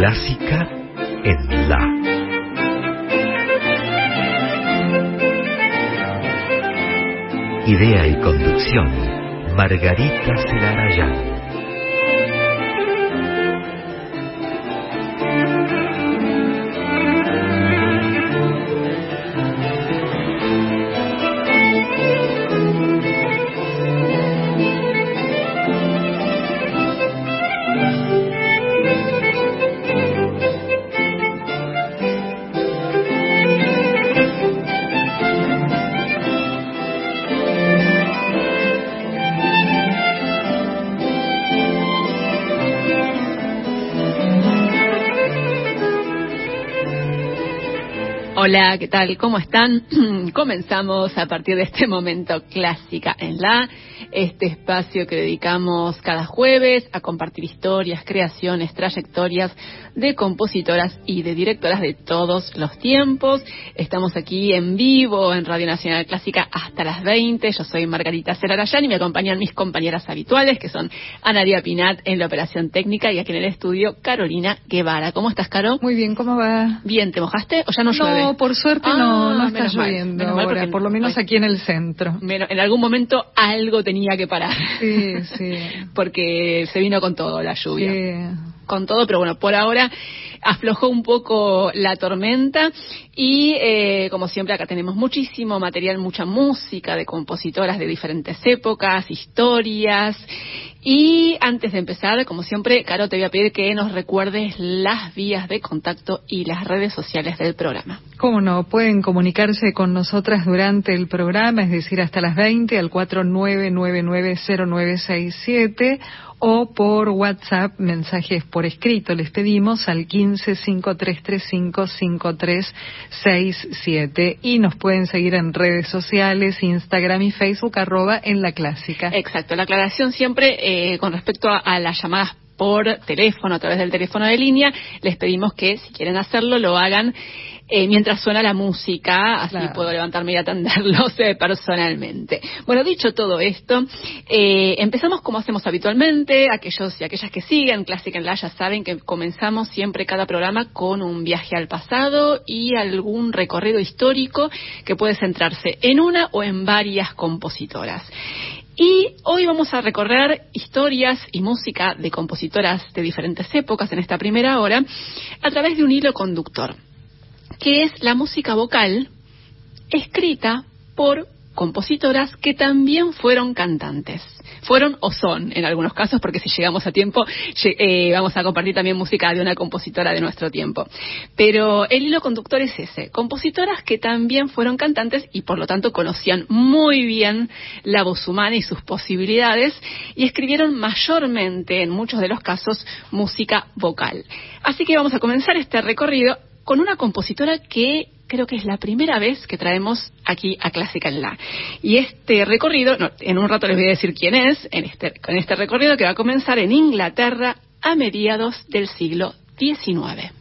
Clásica en La. Idea y conducción, Margarita Celarayán. Hola, ¿qué tal? ¿Cómo están? Comenzamos a partir de este momento clásica en la este espacio que dedicamos cada jueves a compartir historias, creaciones, trayectorias de compositoras y de directoras de todos los tiempos. Estamos aquí en vivo en Radio Nacional Clásica hasta las 20. Yo soy Margarita Celarayán y me acompañan mis compañeras habituales que son Anaria Pinat en la operación técnica y aquí en el estudio Carolina Guevara. ¿Cómo estás, Caro? Muy bien, ¿cómo va? Bien, ¿te mojaste o ya no llueve? No, por suerte no, no ah, está lloviendo ahora, por lo menos aquí en el centro. en algún momento algo tenía que parar. Sí, sí. Porque se vino con todo la lluvia. Sí. Con todo, pero bueno, por ahora aflojó un poco la tormenta y eh, como siempre acá tenemos muchísimo material, mucha música de compositoras de diferentes épocas, historias y antes de empezar, como siempre, Caro, te voy a pedir que nos recuerdes las vías de contacto y las redes sociales del programa. Cómo no, pueden comunicarse con nosotras durante el programa, es decir, hasta las 20 al 49990967 o por WhatsApp, mensajes por escrito. Les pedimos al 1553355367 y nos pueden seguir en redes sociales, Instagram y Facebook, arroba en la clásica. Exacto, la aclaración siempre eh, con respecto a, las llamadas por teléfono, a través del teléfono de línea, les pedimos que si quieren hacerlo lo hagan eh, mientras suena la música, así puedo levantarme y atenderlos eh, personalmente. Bueno, dicho todo esto, eh, empezamos como hacemos habitualmente, aquellos y aquellas que siguen Clásica en la ya saben que comenzamos siempre cada programa con un viaje al pasado y algún recorrido histórico que puede centrarse en una o en varias compositoras. Y hoy vamos a recorrer historias y música de compositoras de diferentes épocas en esta primera hora a través de un hilo conductor que es la música vocal escrita por compositoras que también fueron cantantes. Fueron o son en algunos casos, porque si llegamos a tiempo eh, vamos a compartir también música de una compositora de nuestro tiempo. Pero el hilo conductor es ese, compositoras que también fueron cantantes y por lo tanto conocían muy bien la voz humana y sus posibilidades y escribieron mayormente, en muchos de los casos, música vocal. Así que vamos a comenzar este recorrido con una compositora que creo que es la primera vez que traemos aquí a Clásica en La. Y este recorrido, en un rato les voy a decir quién es, en este, con este recorrido que va a comenzar en Inglaterra a mediados del siglo XIX.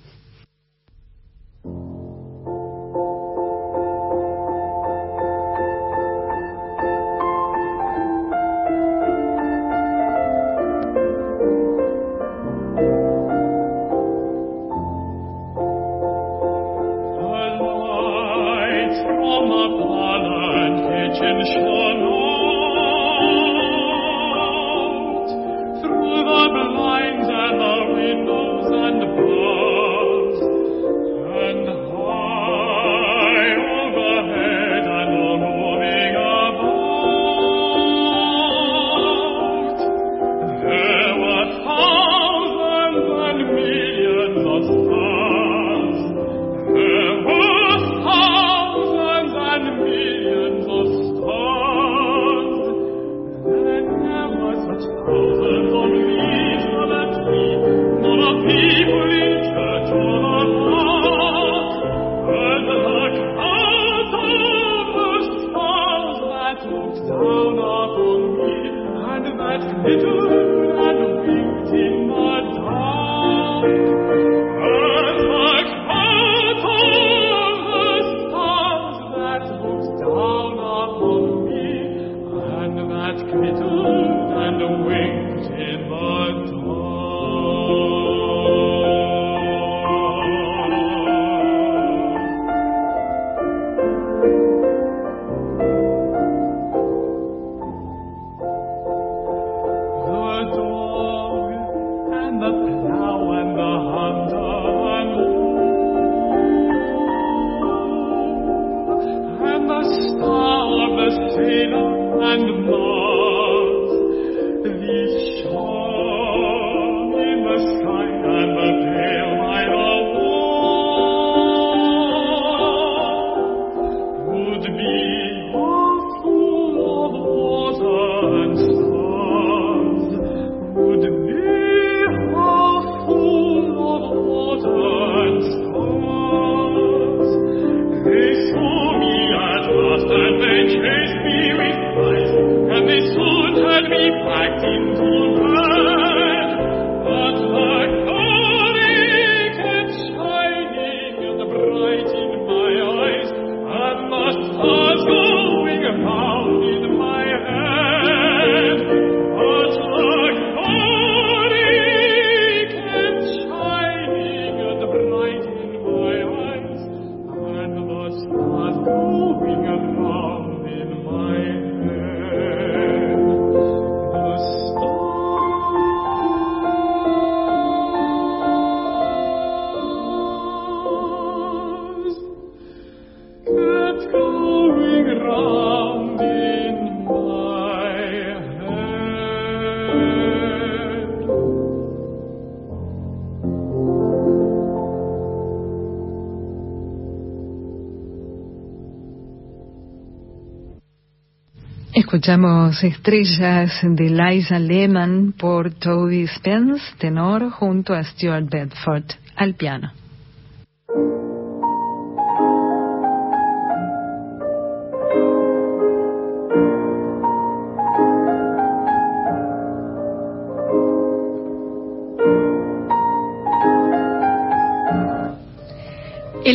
Escuchamos Estrellas de Liza Lehman por Toby Spence, tenor, junto a Stuart Bedford al piano.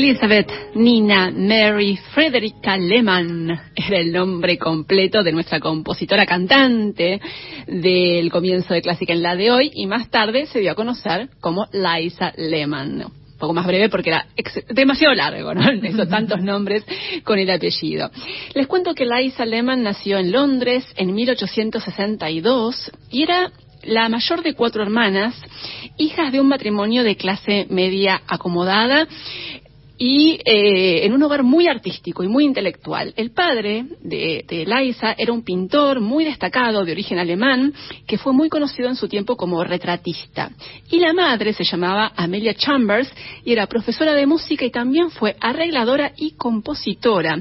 Elizabeth Nina Mary Frederica Lehman era el nombre completo de nuestra compositora cantante del comienzo de Clásica en la de hoy y más tarde se dio a conocer como Liza Lehman. Un poco más breve porque era demasiado largo, ¿no? Esos tantos nombres con el apellido. Les cuento que Liza Lehman nació en Londres en 1862 y era la mayor de cuatro hermanas, hijas de un matrimonio de clase media acomodada y eh, en un hogar muy artístico y muy intelectual. El padre de, de Liza era un pintor muy destacado de origen alemán que fue muy conocido en su tiempo como retratista. Y la madre se llamaba Amelia Chambers y era profesora de música y también fue arregladora y compositora.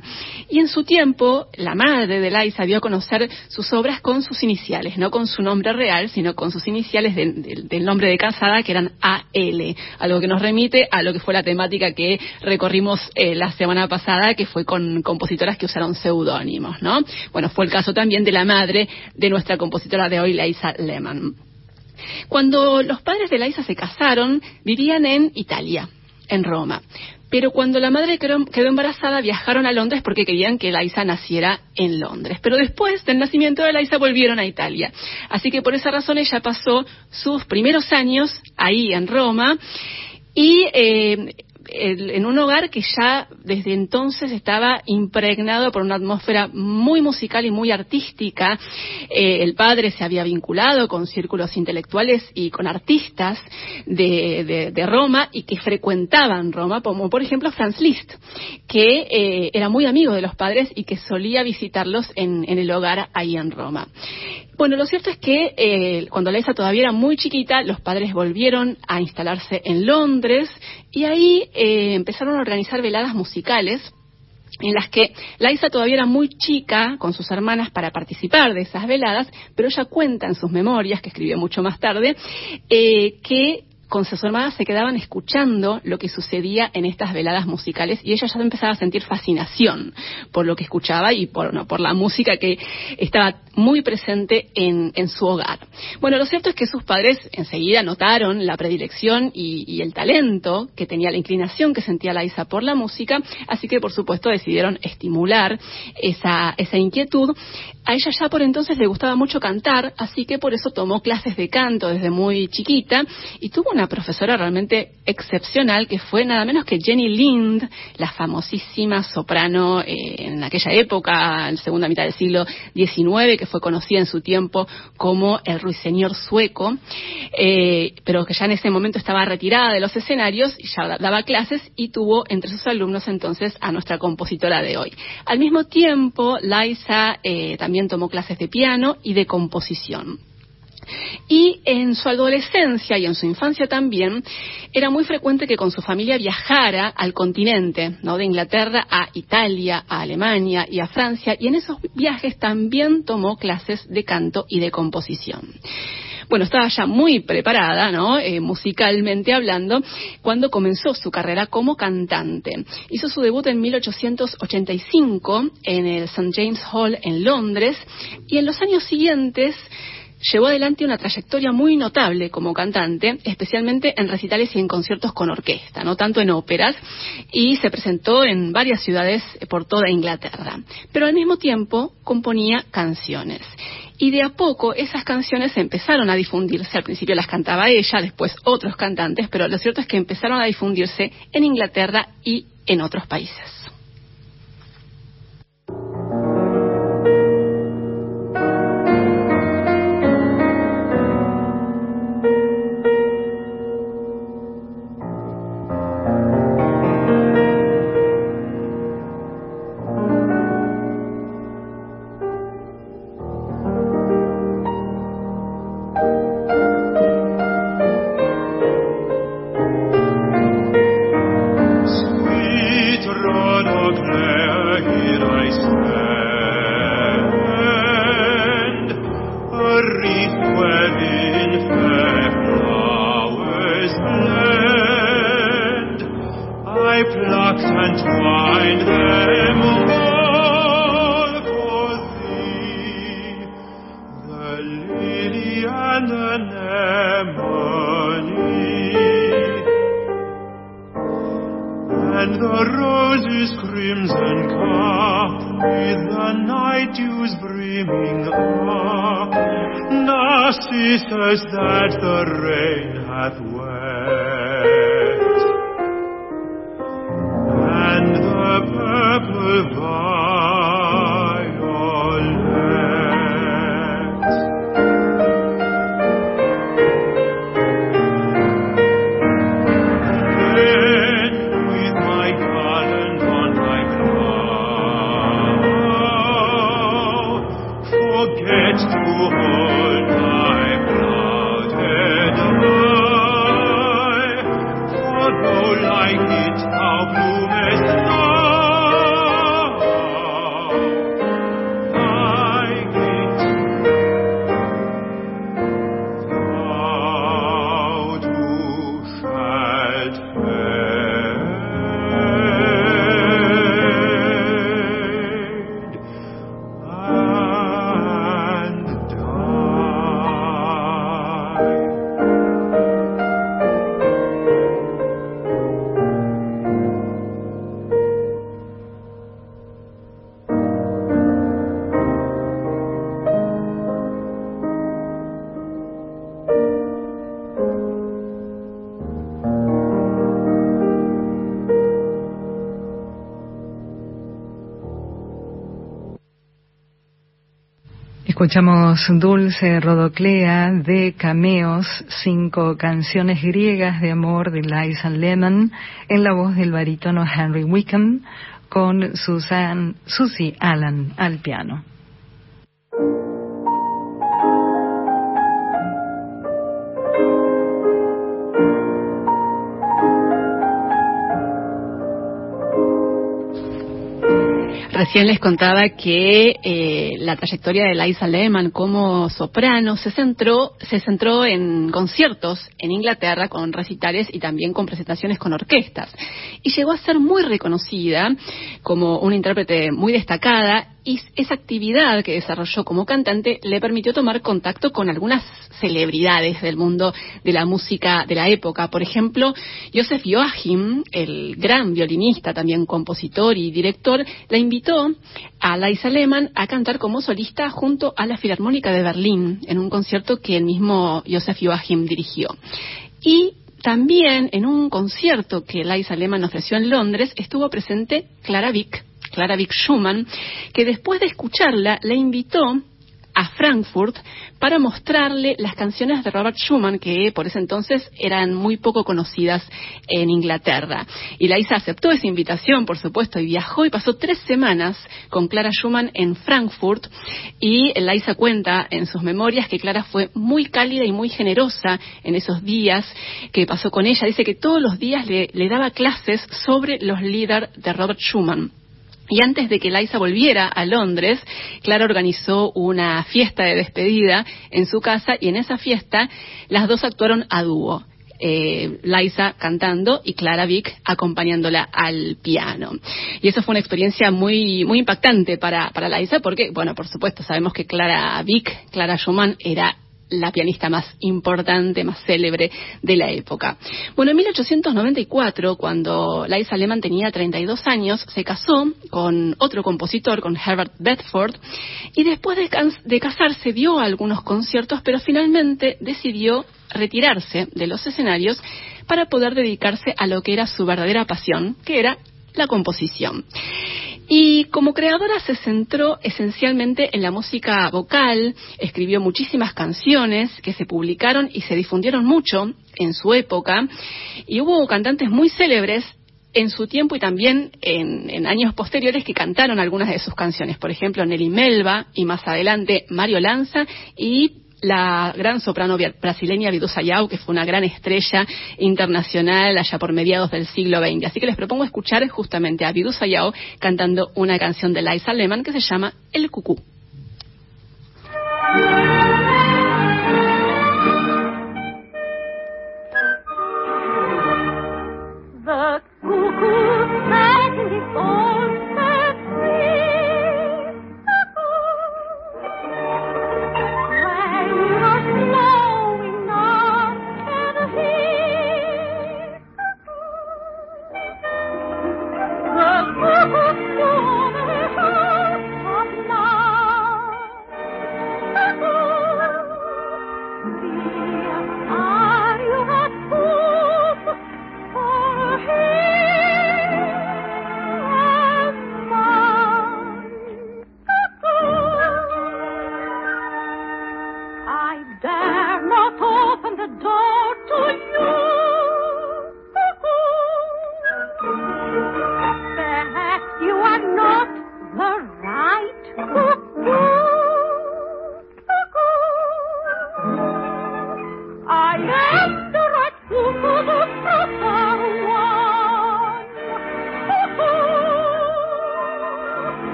Y en su tiempo, la madre de Liza dio a conocer sus obras con sus iniciales, no con su nombre real, sino con sus iniciales del nombre de casada, que eran AL, algo que nos remite a lo que fue la temática que recorrimos eh, la semana pasada, que fue con compositoras que usaron seudónimos, ¿no? Bueno, fue el caso también de la madre de nuestra compositora de hoy, Laisa Lehmann. Cuando los padres de Laisa se casaron, vivían en Italia, en Roma. Pero cuando la madre quedó, embarazada, viajaron a Londres porque querían que Laisa naciera en Londres. Pero después del nacimiento de Laisa volvieron a Italia. Así que por esa razón ella pasó sus primeros años ahí en Roma y eh, en un hogar que ya desde entonces estaba impregnado por una atmósfera muy musical y muy artística. Eh, el padre se había vinculado con círculos intelectuales y con artistas de, Roma y que frecuentaban Roma, como por ejemplo Franz Liszt, que eh, era muy amigo de los padres y que solía visitarlos en, el hogar ahí en Roma. Bueno, lo cierto es que eh, cuando Laisa todavía era muy chiquita, los padres volvieron a instalarse en Londres y ahí eh, empezaron a organizar veladas musicales en las que Laisa todavía era muy chica con sus hermanas para participar de esas veladas, pero ella cuenta en sus memorias, que escribió mucho más tarde, eh, que con sus hermanas se quedaban escuchando lo que sucedía en estas veladas musicales y ella ya empezaba a sentir fascinación por lo que escuchaba y por, no, por la música que estaba muy presente en, su hogar. Bueno, lo cierto es que sus padres enseguida notaron la predilección y, el talento que tenía, la inclinación que sentía Laisa por la música, así que por supuesto decidieron estimular esa, esa inquietud. A ella ya por entonces le gustaba mucho cantar, así que por eso tomó clases de canto desde muy chiquita y tuvo una profesora realmente excepcional que fue nada menos que Jenny Lind, la famosísima soprano eh, en aquella época, en la segunda mitad del siglo XIX, que fue conocida en su tiempo como el ruiseñor sueco, eh, pero que ya en ese momento estaba retirada de los escenarios y ya daba clases y tuvo entre sus alumnos entonces a nuestra compositora de hoy. Al mismo tiempo, Liza eh, también tomó clases de piano y de composición. Y en su adolescencia y en su infancia también, era muy frecuente que con su familia viajara al continente, ¿no? De Inglaterra a Italia, a Alemania y a Francia, y en esos viajes también tomó clases de canto y de composición bueno, estaba ya muy preparada, ¿no? Eh, musicalmente hablando, cuando comenzó su carrera como cantante. Hizo su debut en 1885 en el St. James Hall en Londres y en los años siguientes llevó adelante una trayectoria muy notable como cantante, especialmente en recitales y en conciertos con orquesta, no tanto en óperas, y se presentó en varias ciudades por toda Inglaterra. Pero al mismo tiempo componía canciones. Y de a poco esas canciones empezaron a difundirse. Al principio las cantaba ella, después otros cantantes, pero lo cierto es que empezaron a difundirse en Inglaterra y en otros países. Escuchamos Dulce Rodoclea de Cameos, cinco canciones griegas de amor de Liza Lemon, en la voz del barítono Henry Wickham, con Susan, Susie Allen al piano. Recién les contaba que eh, la trayectoria de Liza Lehman como soprano se centró, se centró en conciertos en Inglaterra con recitales y también con presentaciones con orquestas. Y llegó a ser muy reconocida como una intérprete muy destacada y esa actividad que desarrolló como cantante le permitió tomar contacto con algunas celebridades del mundo de la música de la época. Por ejemplo, Joseph Joachim, el gran violinista, también compositor y director, la invitó a Liza Lehmann a cantar como solista junto a la Filarmónica de Berlín en un concierto que el mismo Joseph Joachim dirigió. Y también en un concierto que Liza Lehmann ofreció en Londres estuvo presente Clara Vick, Clara Vick Schumann, que después de escucharla le invitó a Frankfurt para mostrarle las canciones de Robert Schumann que por ese entonces eran muy poco conocidas en Inglaterra. Y Laisa aceptó esa invitación, por supuesto, y viajó y pasó tres semanas con Clara Schumann en Frankfurt. Y Laisa cuenta en sus memorias que Clara fue muy cálida y muy generosa en esos días que pasó con ella. Dice que todos los días le daba clases sobre los líderes de Robert Schumann. Y antes de que Liza volviera a Londres, Clara organizó una fiesta de despedida en su casa y en esa fiesta las dos actuaron a dúo. Eh, Liza cantando y Clara Vick acompañándola al piano. Y eso fue una experiencia muy, muy impactante para, para Liza porque, bueno, por supuesto, sabemos que Clara Vick, Clara Schumann, era la pianista más importante, más célebre de la época. Bueno, en 1894, cuando Liza Lehmann tenía 32 años, se casó con otro compositor, con Herbert Bedford, y después de, de casarse dio algunos conciertos, pero finalmente decidió retirarse de los escenarios para poder dedicarse a lo que era su verdadera pasión, que era la composición. Y como creadora se centró esencialmente en la música vocal, escribió muchísimas canciones que se publicaron y se difundieron mucho en su época, y hubo cantantes muy célebres en su tiempo y también en, años posteriores que cantaron algunas de sus canciones. Por ejemplo, Nelly Melba y más adelante Mario Lanza y la gran soprano brasileña Vidu Sayao, que fue una gran estrella internacional allá por mediados del siglo XX. Así que les propongo escuchar justamente a Vidu Sayao cantando una canción de Liza Lehmann que se llama El Cucú.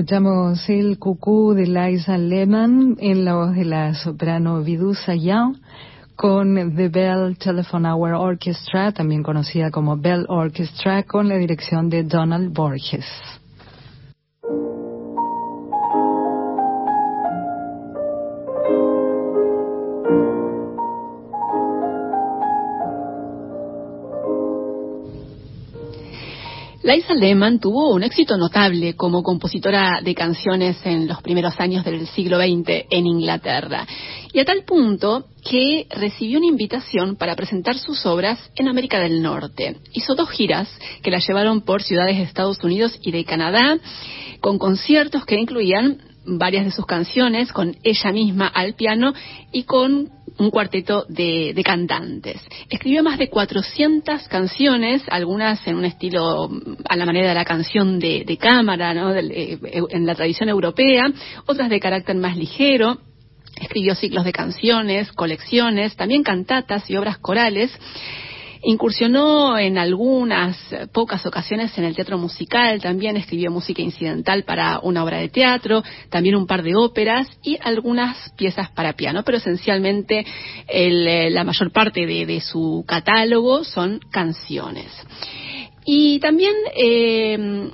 Escuchamos el cucú de Liza Lehmann en la voz de la soprano Vidusa Young con The Bell Telephone Hour Orchestra, también conocida como Bell Orchestra, con la dirección de Donald Borges. Liza Lehmann tuvo un éxito notable como compositora de canciones en los primeros años del siglo XX en Inglaterra, y a tal punto que recibió una invitación para presentar sus obras en América del Norte. Hizo dos giras que la llevaron por ciudades de Estados Unidos y de Canadá, con conciertos que incluían varias de sus canciones con ella misma al piano y con un cuarteto de, cantantes. Escribió más de 400 canciones, algunas en un estilo a la manera de la canción de, cámara, ¿no? Eh, en la tradición europea, otras de carácter más ligero. Escribió ciclos de canciones, colecciones, también cantatas y obras corales. Incursionó en algunas pocas ocasiones en el teatro musical, también escribió música incidental para una obra de teatro, también un par de óperas y algunas piezas para piano, pero esencialmente eh, la mayor parte de, su catálogo son canciones. Y también eh,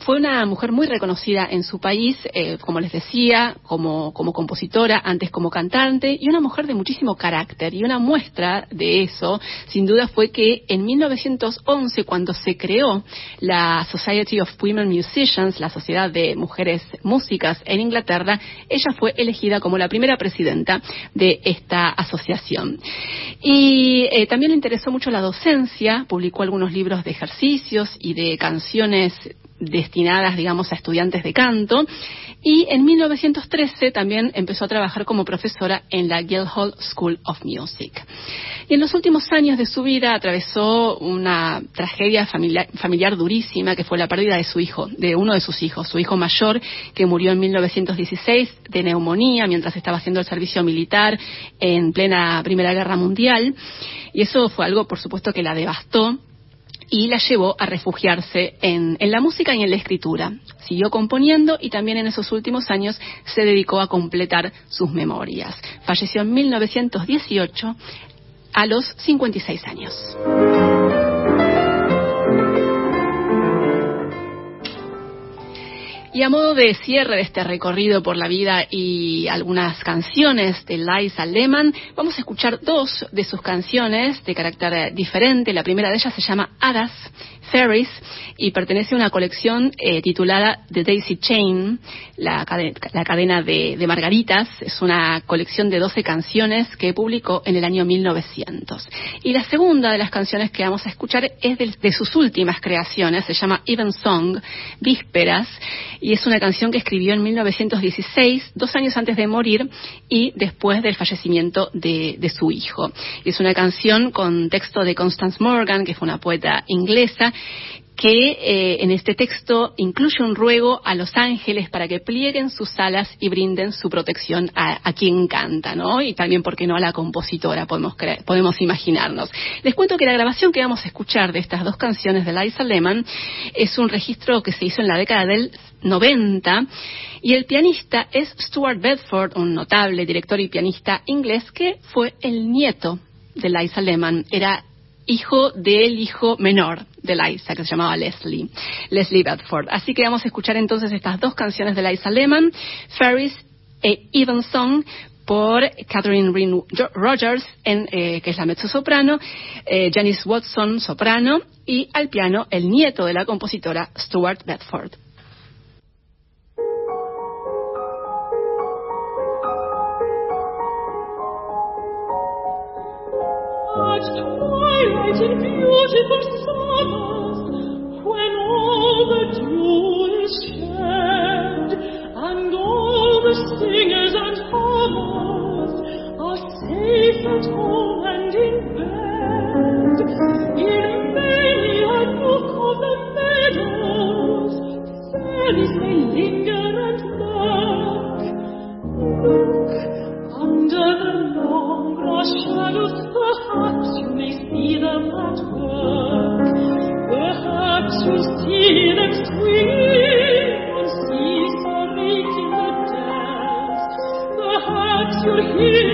fue una mujer muy reconocida en su país, eh, como les decía, como, como compositora, antes como cantante, y una mujer de muchísimo carácter. Y una muestra de eso, sin duda, fue que en 1911, cuando se creó la Society of Women Musicians, la Sociedad de Mujeres Músicas en Inglaterra, ella fue elegida como la primera presidenta de esta asociación. Y eh, también le interesó mucho la docencia, publicó algunos libros de ejercicios y de canciones destinadas, digamos, a estudiantes de canto. Y en 1913 también empezó a trabajar como profesora en la Guildhall School of Music. Y en los últimos años de su vida atravesó una tragedia familiar, durísima que fue la pérdida de su hijo, de uno de sus hijos, su hijo mayor, que murió en 1916 de neumonía mientras estaba haciendo el servicio militar en plena Primera Guerra Mundial. Y eso fue algo, por supuesto, que la devastó y la llevó a refugiarse en, la música y en la escritura. Siguió componiendo y también en esos últimos años se dedicó a completar sus memorias. Falleció en 1918 a los 56 años. Y a modo de cierre de este recorrido por la vida y algunas canciones de Liza Lehman, vamos a escuchar dos de sus canciones de carácter diferente. La primera de ellas se llama Hadas Ferris y pertenece a una colección eh, titulada The Daisy Chain, la, cadena de, Margaritas. Es una colección de 12 canciones que publicó en el año 1900. Y la segunda de las canciones que vamos a escuchar es de, de sus últimas creaciones, se llama Even Song, Vísperas y es una canción que escribió en 1916, dos años antes de morir y después del fallecimiento de, su hijo. es una canción con texto de Constance Morgan, que fue una poeta inglesa, que eh, en este texto incluye un ruego a los ángeles para que plieguen sus alas y brinden su protección a, quien canta, ¿no? Y también, ¿por qué no?, a la compositora, podemos, podemos imaginarnos. Les cuento que la grabación que vamos a escuchar de estas dos canciones de Liza Lehman es un registro que se hizo en la década del 90 y el pianista es Stuart Bedford, un notable director y pianista inglés que fue el nieto de Liza Lehman. Era hijo del hijo menor de Liza, que se llamaba Leslie, Leslie Bedford. Así que vamos a escuchar entonces estas dos canciones de Liza Lehman, Ferris e Even Song, por Catherine Ryn Rogers, en, eh, que es la mezzo-soprano, eh, Janice Watson, soprano, y al piano el nieto de la compositora Stuart Bedford. beautiful perhaps you may see them at work. Your healing.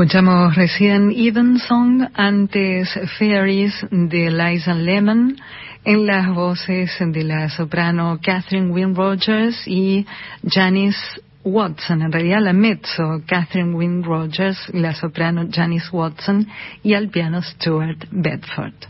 Escuchamos recién Even Song, antes Fairies de Liza Lemon, en las voces de la soprano Catherine Wynne Rogers y Janice Watson, en realidad la mezzo Catherine Wynne Rogers, la soprano Janice Watson y al piano Stuart Bedford.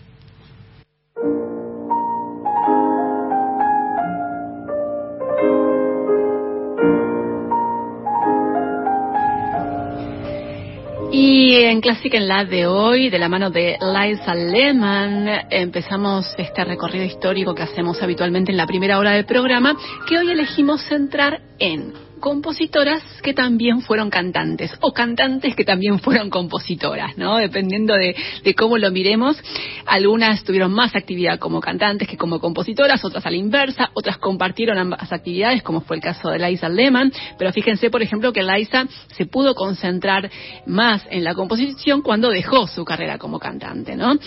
Clásica en la de hoy, de la mano de Liza Lehman, empezamos este recorrido histórico que hacemos habitualmente en la primera hora del programa, que hoy elegimos centrar en compositoras que también fueron cantantes o cantantes que también fueron compositoras, ¿no? Dependiendo de, cómo lo miremos. Algunas tuvieron más actividad como cantantes que como compositoras, otras a la inversa, otras compartieron ambas actividades, como fue el caso de Liza Lehmann, pero fíjense, por ejemplo, que Liza se pudo concentrar más en la composición cuando dejó su carrera como cantante, ¿no?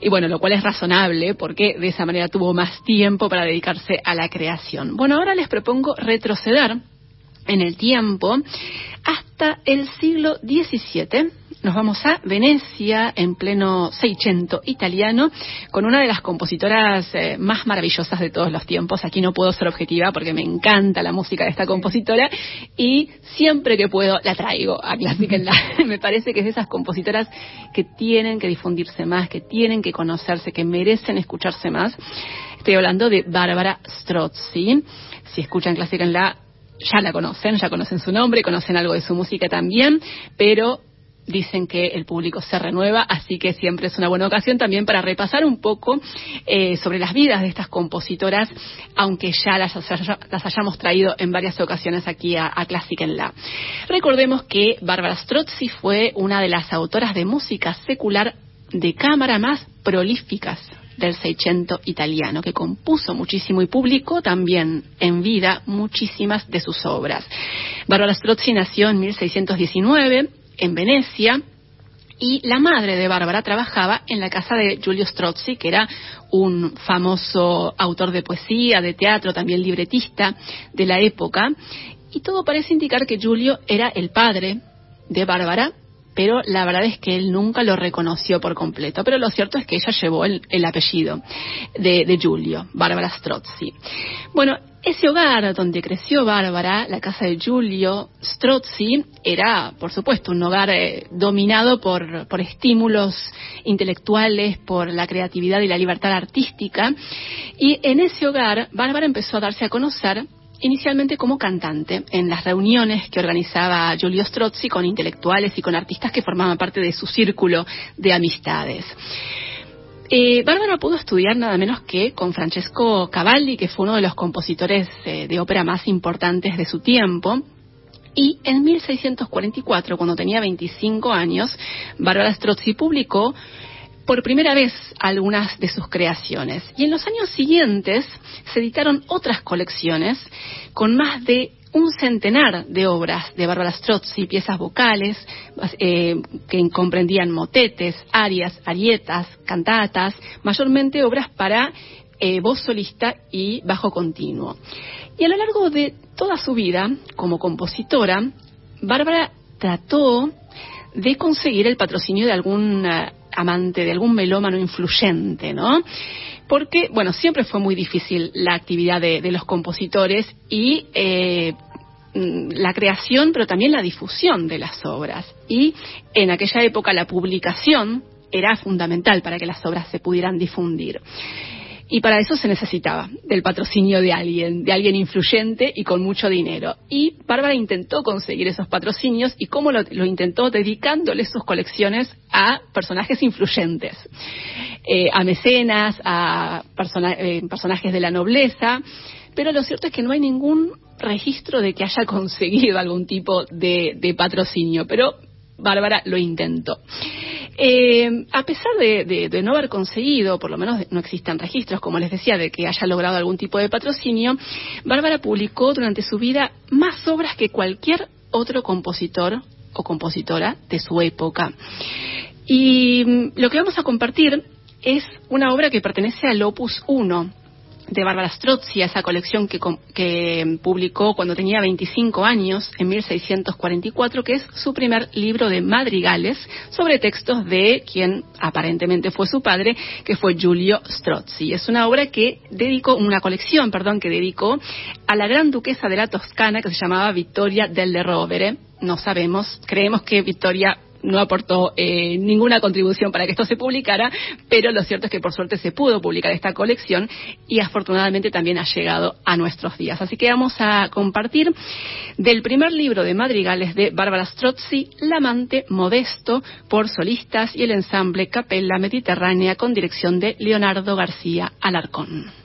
Y bueno, lo cual es razonable porque de esa manera tuvo más tiempo para dedicarse a la creación. Bueno, ahora les propongo retroceder en el tiempo hasta el siglo XVII. Nos vamos a Venecia, en pleno Seicento italiano, con una de las compositoras eh, más maravillosas de todos los tiempos. Aquí no puedo ser objetiva porque me encanta la música de esta compositora y siempre que puedo la traigo a Clásica en la. me parece que es de esas compositoras que tienen que difundirse más, que tienen que conocerse, que merecen escucharse más. Estoy hablando de Bárbara Strozzi. Si escuchan Clásica en la, ya la conocen, ya conocen su nombre, conocen algo de su música también, pero dicen que el público se renueva, así que siempre es una buena ocasión también para repasar un poco eh, sobre las vidas de estas compositoras, aunque ya las, hayamos traído en varias ocasiones aquí a, a Clásica en La. Recordemos que Bárbara Strozzi fue una de las autoras de música secular de cámara más prolíficas del Seicento italiano, que compuso muchísimo y publicó también en vida muchísimas de sus obras. Barbara Strozzi nació en 1619 en Venecia y la madre de Bárbara trabajaba en la casa de Giulio Strozzi, que era un famoso autor de poesía, de teatro, también libretista de la época. Y todo parece indicar que Giulio era el padre de Bárbara, pero la verdad es que él nunca lo reconoció por completo. Pero lo cierto es que ella llevó el, apellido de, de, Giulio, Bárbara Strozzi. Bueno, ese hogar donde creció Bárbara, la casa de Giulio Strozzi, era, por supuesto, un hogar eh, dominado por, por estímulos intelectuales, por la creatividad y la libertad artística. Y en ese hogar, Bárbara empezó a darse a conocer inicialmente como cantante en las reuniones que organizaba Giulio Strozzi con intelectuales y con artistas que formaban parte de su círculo de amistades. Eh, Bárbara pudo estudiar nada menos que con Francesco Cavalli, que fue uno de los compositores eh, de ópera más importantes de su tiempo. Y en 1644, cuando tenía 25 años, Bárbara Strozzi publicó por primera vez algunas de sus creaciones. Y en los años siguientes se editaron otras colecciones con más de un centenar de obras de Bárbara Strozzi, piezas vocales eh, que comprendían motetes, arias, arietas, cantatas, mayormente obras para eh, voz solista y bajo continuo. Y a lo largo de toda su vida como compositora, Bárbara trató de conseguir el patrocinio de algún eh, amante, de algún melómano influyente, ¿no? porque, bueno, siempre fue muy difícil la actividad de, los compositores y eh, mm, la creación, pero también la difusión de las obras. Y en aquella época la publicación era fundamental para que las obras se pudieran difundir. Y para eso se necesitaba del patrocinio de alguien, de alguien influyente y con mucho dinero. Y Bárbara intentó conseguir esos patrocinios y cómo lo, intentó dedicándole sus colecciones a personajes influyentes, eh, a mecenas, a eh, personajes de la nobleza. Pero lo cierto es que no hay ningún registro de que haya conseguido algún tipo de patrocinio. Pero Bárbara lo intentó. Eh, a pesar de, no haber conseguido, por lo menos no existen registros, como les decía, de que haya logrado algún tipo de patrocinio, Bárbara publicó durante su vida más obras que cualquier otro compositor o compositora de su época. Y mm, lo que vamos a compartir es una obra que pertenece al Opus 1 de Bárbara Strozzi, esa colección que, que, publicó cuando tenía 25 años, en 1644, que es su primer libro de madrigales sobre textos de quien aparentemente fue su padre, que fue Giulio Strozzi. Es una obra que dedicó, una colección, perdón, que dedicó a la gran duquesa de la Toscana que se llamaba Vittoria del Rovere. No sabemos, creemos que Victoria no aportó eh, ninguna contribución para que esto se publicara, pero lo cierto es que por suerte se pudo publicar esta colección y afortunadamente también ha llegado a nuestros días. Así que vamos a compartir del primer libro de madrigales de Bárbara Strozzi, La amante modesto, por solistas y el ensamble Capella Mediterránea con dirección de Leonardo García Alarcón.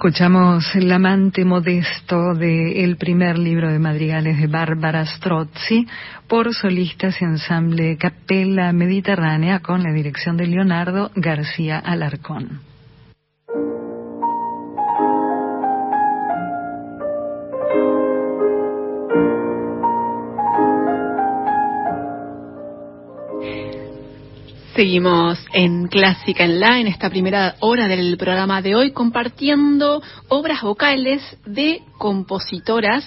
Escuchamos El amante modesto del primer libro de madrigales de Bárbara Strozzi por solistas y ensamble Capella Mediterránea con la dirección de Leonardo García Alarcón. Seguimos en Clásica en La, en esta primera hora del programa de hoy, compartiendo obras vocales de compositoras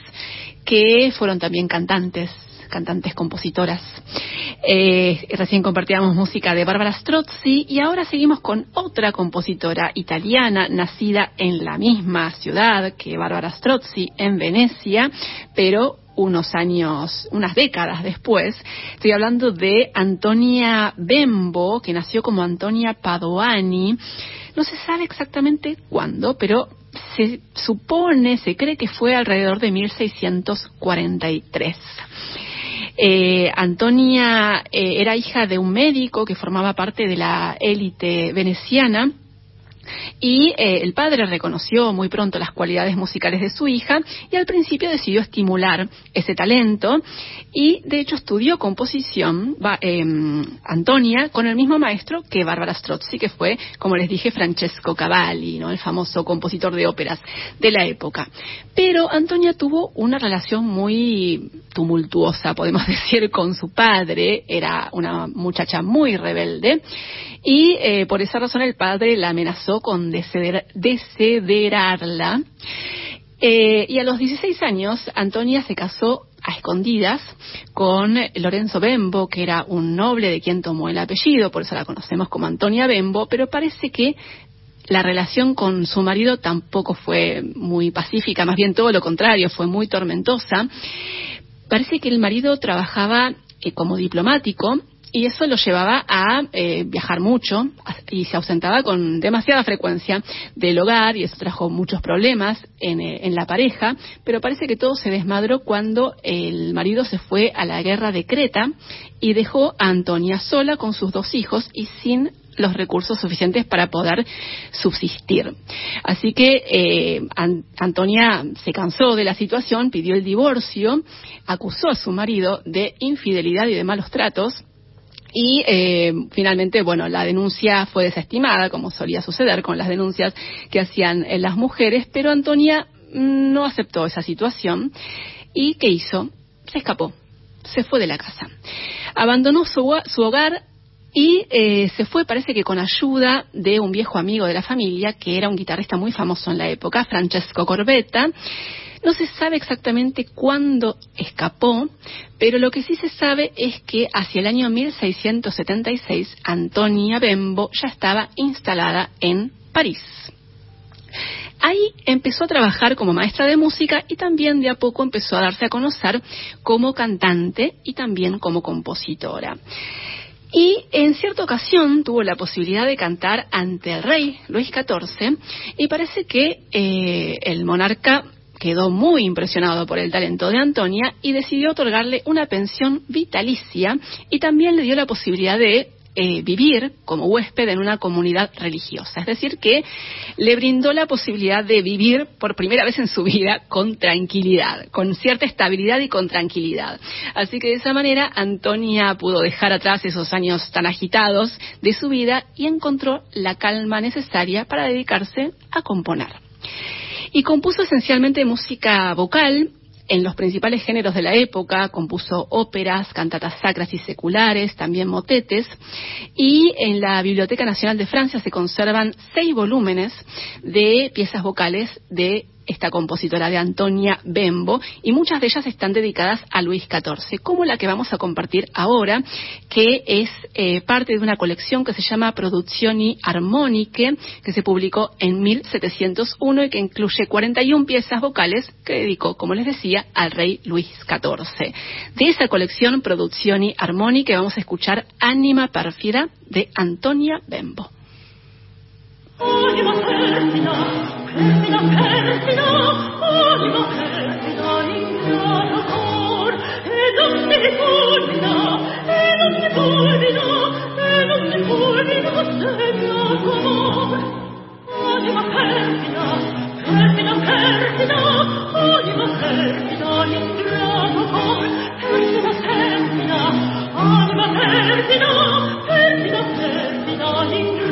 que fueron también cantantes, cantantes compositoras. Eh, recién compartíamos música de Bárbara Strozzi y ahora seguimos con otra compositora italiana nacida en la misma ciudad que Bárbara Strozzi, en Venecia, pero unos años, unas décadas después. Estoy hablando de Antonia Bembo, que nació como Antonia Padoani. No se sabe exactamente cuándo, pero se supone, se cree que fue alrededor de 1643. Eh, Antonia eh, era hija de un médico que formaba parte de la élite veneciana y eh, el padre reconoció muy pronto las cualidades musicales de su hija y al principio decidió estimular ese talento y de hecho estudió composición em, Antonia con el mismo maestro que Bárbara Strozzi, que fue, como les dije, Francesco Cavalli, ¿no? el famoso compositor de óperas de la época. Pero Antonia tuvo una relación muy tumultuosa, podemos decir, con su padre, era una muchacha muy rebelde y eh, por esa razón el padre la amenazó con desederarla. Eh, y a los 16 años, Antonia se casó a escondidas con Lorenzo Bembo, que era un noble de quien tomó el apellido, por eso la conocemos como Antonia Bembo, pero parece que la relación con su marido tampoco fue muy pacífica, más bien todo lo contrario, fue muy tormentosa. Parece que el marido trabajaba eh, como diplomático y eso lo llevaba a eh, viajar mucho y se ausentaba con demasiada frecuencia del hogar y eso trajo muchos problemas en, eh, en, la pareja, pero parece que todo se desmadró cuando el marido se fue a la guerra de Creta y dejó a Antonia sola con sus dos hijos y sin los recursos suficientes para poder subsistir. Así que eh, Antonia se cansó de la situación, pidió el divorcio, acusó a su marido de infidelidad y de malos tratos y eh, finalmente, bueno, la denuncia fue desestimada, como solía suceder con las denuncias que hacían eh, las mujeres, pero Antonia no aceptó esa situación y ¿qué hizo? Se escapó, se fue de la casa. Abandonó su, hogar y eh, se fue, parece que con ayuda de un viejo amigo de la familia, que era un guitarrista muy famoso en la época, Francesco Corbetta, no se sabe exactamente cuándo escapó, pero lo que sí se sabe es que hacia el año 1676 Antonia Bembo ya estaba instalada en París. Ahí empezó a trabajar como maestra de música y también de a poco empezó a darse a conocer como cantante y también como compositora. Y en cierta ocasión tuvo la posibilidad de cantar ante el rey Luis XIV y parece que eh, el monarca quedó muy impresionado por el talento de Antonia y decidió otorgarle una pensión vitalicia y también le dio la posibilidad de eh, vivir como huésped en una comunidad religiosa. Es decir, que le brindó la posibilidad de vivir por primera vez en su vida con tranquilidad, con cierta estabilidad y con tranquilidad. Así que de esa manera Antonia pudo dejar atrás esos años tan agitados de su vida y encontró la calma necesaria para dedicarse a componer y compuso esencialmente música vocal en los principales géneros de la época, compuso óperas, cantatas sacras y seculares, también motetes, y en la Biblioteca Nacional de Francia se conservan seis volúmenes de piezas vocales de esta compositora de Antonia Bembo, y muchas de ellas están dedicadas a Luis XIV, como la que vamos a compartir ahora, que es eh, parte de una colección que se llama Produzioni Armoniche, que se publicó en 1701 y que incluye 41 piezas vocales que dedicó, como les decía, al rey Luis XIV. De esa colección Produzioni Armoniche vamos a escuchar Anima Pérfida de Antonia Bembo. Perfida, perfida, perfida, anima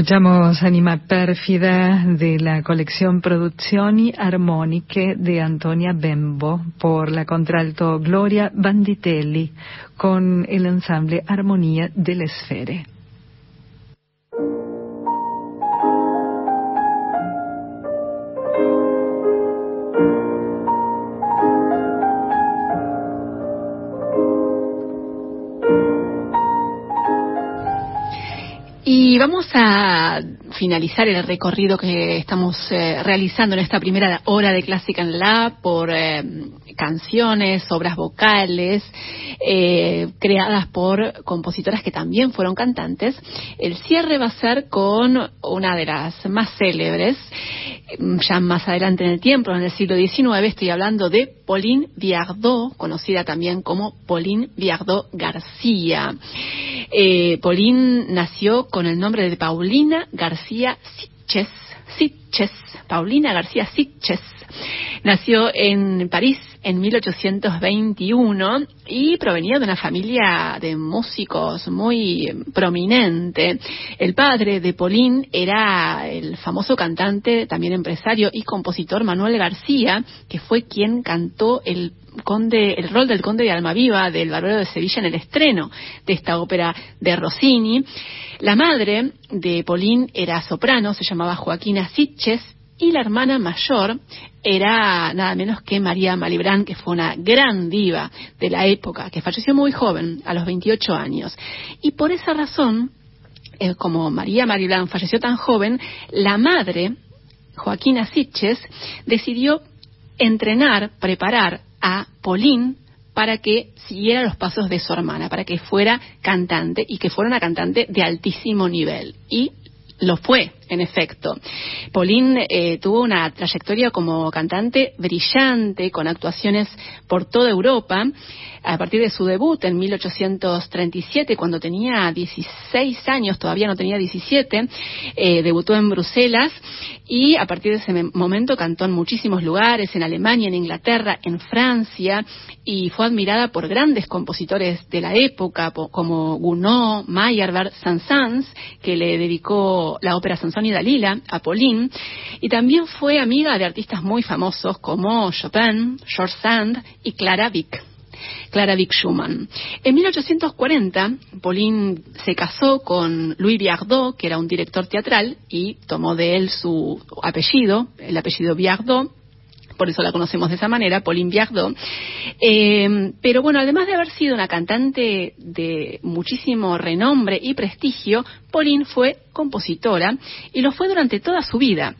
Escuchamos Anima Pérfida de la colección Produzioni Armoniche de Antonia Bembo por la contralto Gloria Banditelli con el ensamble Armonía delle Sfere. vamos finalizar el recorrido que estamos eh, realizando en esta primera hora de Clásica en La por eh, canciones, obras vocales, eh, creadas por compositoras que también fueron cantantes. El cierre va a ser con una de las más célebres, ya más adelante en el tiempo, en el siglo XIX, estoy hablando de Pauline Viardot, conocida también como Pauline Viardot García. Eh, Pauline nació con el nombre de Paulina García Sitches, Paulina García Sitches. Nació en París en 1821 y provenía de una familia de músicos muy prominente. El padre de Pauline era el famoso cantante, también empresario y compositor Manuel García, que fue quien cantó el conde, el rol del conde de Almaviva del Barbero de Sevilla en el estreno de esta ópera de Rossini. La madre de Pauline era soprano, se llamaba Joaquina Sitches y la hermana mayor era nada menos que María Malibran, que fue una gran diva de la época, que falleció muy joven, a los 28 años. Y por esa razón, eh, como María Malibran falleció tan joven, la madre, Joaquina Sitches, decidió entrenar, preparar a Pauline para que siguiera los pasos de su hermana, para que fuera cantante y que fuera una cantante de altísimo nivel. Y lo fue en efecto. Pauline eh, tuvo una trayectoria como cantante brillante, con actuaciones por toda Europa. A partir de su debut en 1837, cuando tenía 16 años, todavía no tenía 17, eh, debutó en Bruselas y a partir de ese momento cantó en muchísimos lugares, en Alemania, en Inglaterra, en Francia, y fue admirada por grandes compositores de la época, como Gounod, Meyerbeer, Saint-Saëns, que le dedicó la ópera Sansón y Dalila a Pauline, y también fue amiga de artistas muy famosos como Chopin, George Sand y Clara Wieck. Clara Vick Schumann. En 1840, Pauline se casó con Louis Biardot, que era un director teatral, y tomó de él su apellido, el apellido Biardot, por eso la conocemos de esa manera, Pauline Biardot. Eh, pero bueno, además de haber sido una cantante de muchísimo renombre y prestigio, Pauline fue compositora y lo fue durante toda su vida.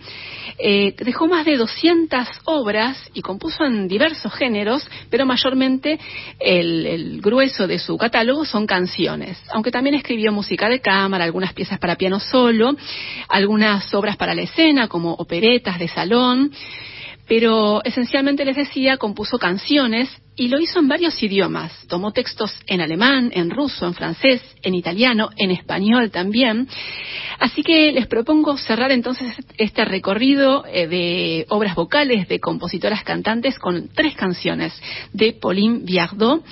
Eh, dejó más de 200 obras y compuso en diversos géneros, pero mayormente el, el, grueso de su catálogo son canciones, aunque también escribió música de cámara, algunas piezas para piano solo, algunas obras para la escena como operetas de salón pero esencialmente les decía, compuso canciones y lo hizo en varios idiomas. Tomó textos en alemán, en ruso, en francés, en italiano, en español también. Así que les propongo cerrar entonces este recorrido eh, de obras vocales de compositoras cantantes con tres canciones de Pauline Viardot.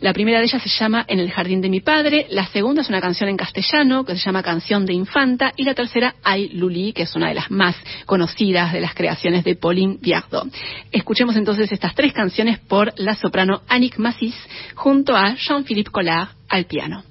La primera de ellas se llama En el jardín de mi padre, la segunda es una canción en castellano que se llama Canción de Infanta y la tercera Ay Luli, que es una de las más conocidas de las creaciones de Pauline Viardot. Escuchemos entonces estas tres canciones por la soprano Annick Massis junto a Jean-Philippe Collard al piano.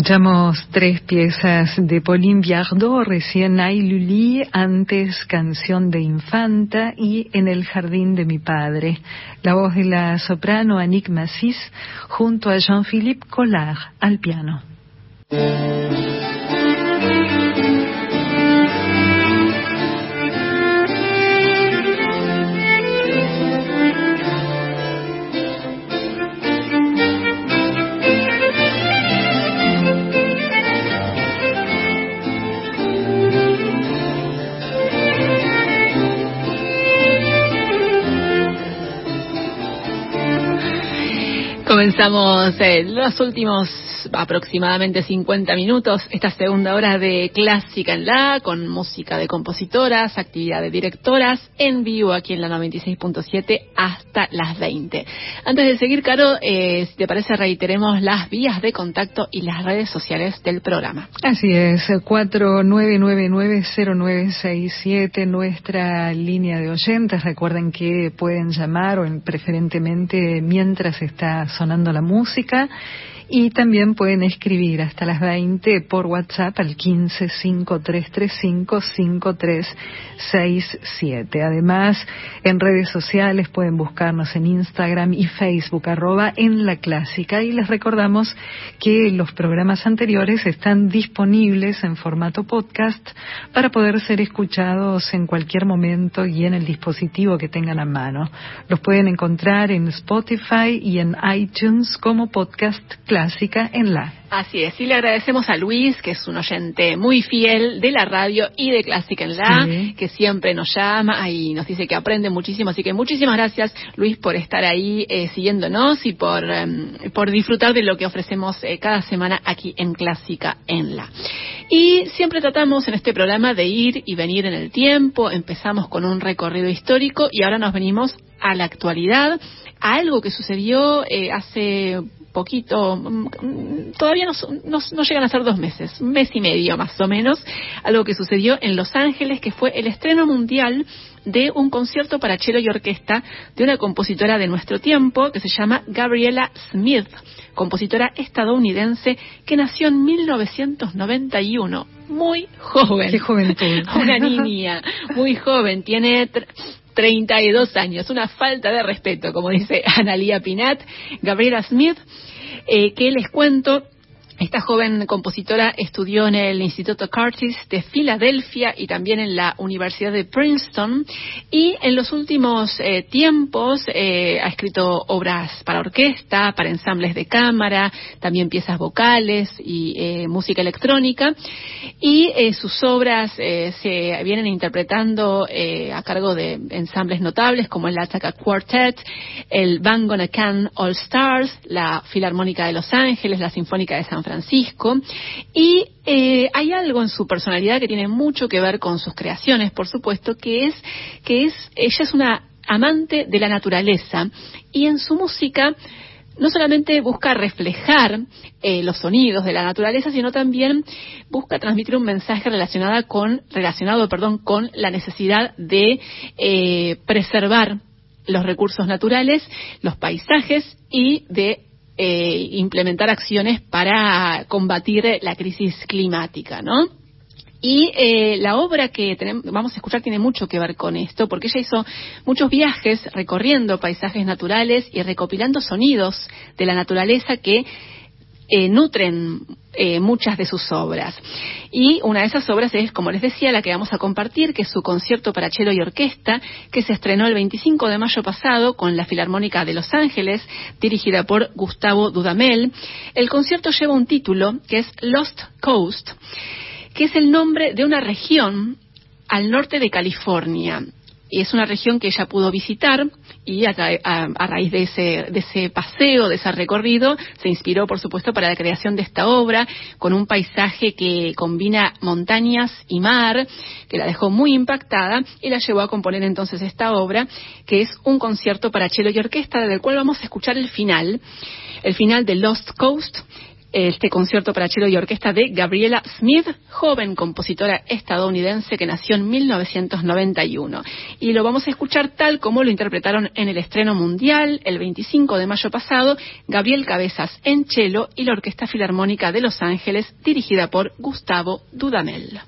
Escuchamos tres piezas de Pauline Viardot, recién Ay Luli, antes Canción de Infanta y En el Jardín de mi Padre. La voz de la soprano Annick Massis junto a Jean-Philippe Collard al piano. Comenzamos eh, los últimos aproximadamente 50 minutos esta segunda hora de Clásica en la, con música de compositoras, actividad de directoras, en vivo aquí en la 96.7 hasta las 20. Antes de seguir, Caro, eh, si te parece, reiteremos las vías de contacto y las redes sociales del programa. Así es, 49990967, nuestra línea de oyentes. Recuerden que pueden llamar o preferentemente mientras está sonando la música y también pueden escribir hasta las 20 por WhatsApp al 1553355367. Además, en redes sociales pueden buscarnos en Instagram y Facebook, arroba en la clásica. Y les recordamos que los programas anteriores están disponibles en formato podcast para poder ser escuchados en cualquier momento y en el dispositivo que tengan a mano. Los pueden encontrar en Spotify y en iTunes como podcast clásico clásica en la. Así es, y le agradecemos a Luis, que es un oyente muy fiel de la radio y de Clásica en la, que siempre nos llama y nos dice que aprende muchísimo. Así que muchísimas gracias, Luis, por estar ahí eh, siguiéndonos y por, em, por disfrutar de lo que ofrecemos eh, cada semana aquí en Clásica en la. Y siempre tratamos en este programa de ir y venir en el tiempo. Empezamos con un recorrido histórico y ahora nos venimos a la actualidad, a algo que sucedió eh, hace poquito, mm, todavía no, no, llegan a ser dos meses, un mes y medio más o menos, algo que sucedió en Los Ángeles, que fue el estreno mundial de un concierto para cello y orquesta de una compositora de nuestro tiempo que se llama Gabriela Smith, compositora estadounidense que nació en 1991, muy joven. Qué juventud. Una niña, muy joven, tiene 32 años, una falta de respeto, como dice Analia Pinat, Gabriela Smith, eh, que les cuento esta joven compositora estudió en el Instituto Curtis de Filadelfia y también en la Universidad de Princeton y en los últimos eh, tiempos eh, ha escrito obras para orquesta, para ensambles de cámara, también piezas vocales y eh, música electrónica. Y sus obras se vienen interpretando a cargo de ensambles notables como el Ataka Quartet, el Van Gogh Can All Stars, la Filarmónica de Los Ángeles, la Sinfónica de San Francisco Francisco. Y eh, hay algo en su personalidad que tiene mucho que ver con sus creaciones, por supuesto, que es que es ella es una amante de la naturaleza y en su música no solamente busca reflejar eh, los sonidos de la naturaleza, sino también busca transmitir un mensaje relacionado con, relacionado, perdón, con la necesidad de eh, preservar los recursos naturales, los paisajes y de eh, implementar acciones para combatir la crisis climática, ¿no? Y eh, la obra que tenemos, vamos a escuchar tiene mucho que ver con esto, porque ella hizo muchos viajes recorriendo paisajes naturales y recopilando sonidos de la naturaleza que eh, nutren eh, muchas de sus obras. Y una de esas obras es, como les decía, la que vamos a compartir, que es su concierto para cello y orquesta, que se estrenó el 25 de mayo pasado con la Filarmónica de Los Ángeles, dirigida por Gustavo Dudamel. El concierto lleva un título que es Lost Coast, que es el nombre de una región al norte de California y es una región que ella pudo visitar y a, raíz de ese, de ese paseo, de ese recorrido, se inspiró, por supuesto, para la creación de esta obra, con un paisaje que combina montañas y mar, que la dejó muy impactada y la llevó a componer entonces esta obra, que es un concierto para cello y orquesta, del cual vamos a escuchar el final, el final de Lost Coast, este concierto para cello y orquesta de Gabriela Smith, joven compositora estadounidense que nació en 1991. Y lo vamos a escuchar tal como lo interpretaron en el estreno mundial el 25 de mayo pasado, Gabriel Cabezas en cello y la Orquesta Filarmónica de Los Ángeles, dirigida por Gustavo Dudamel.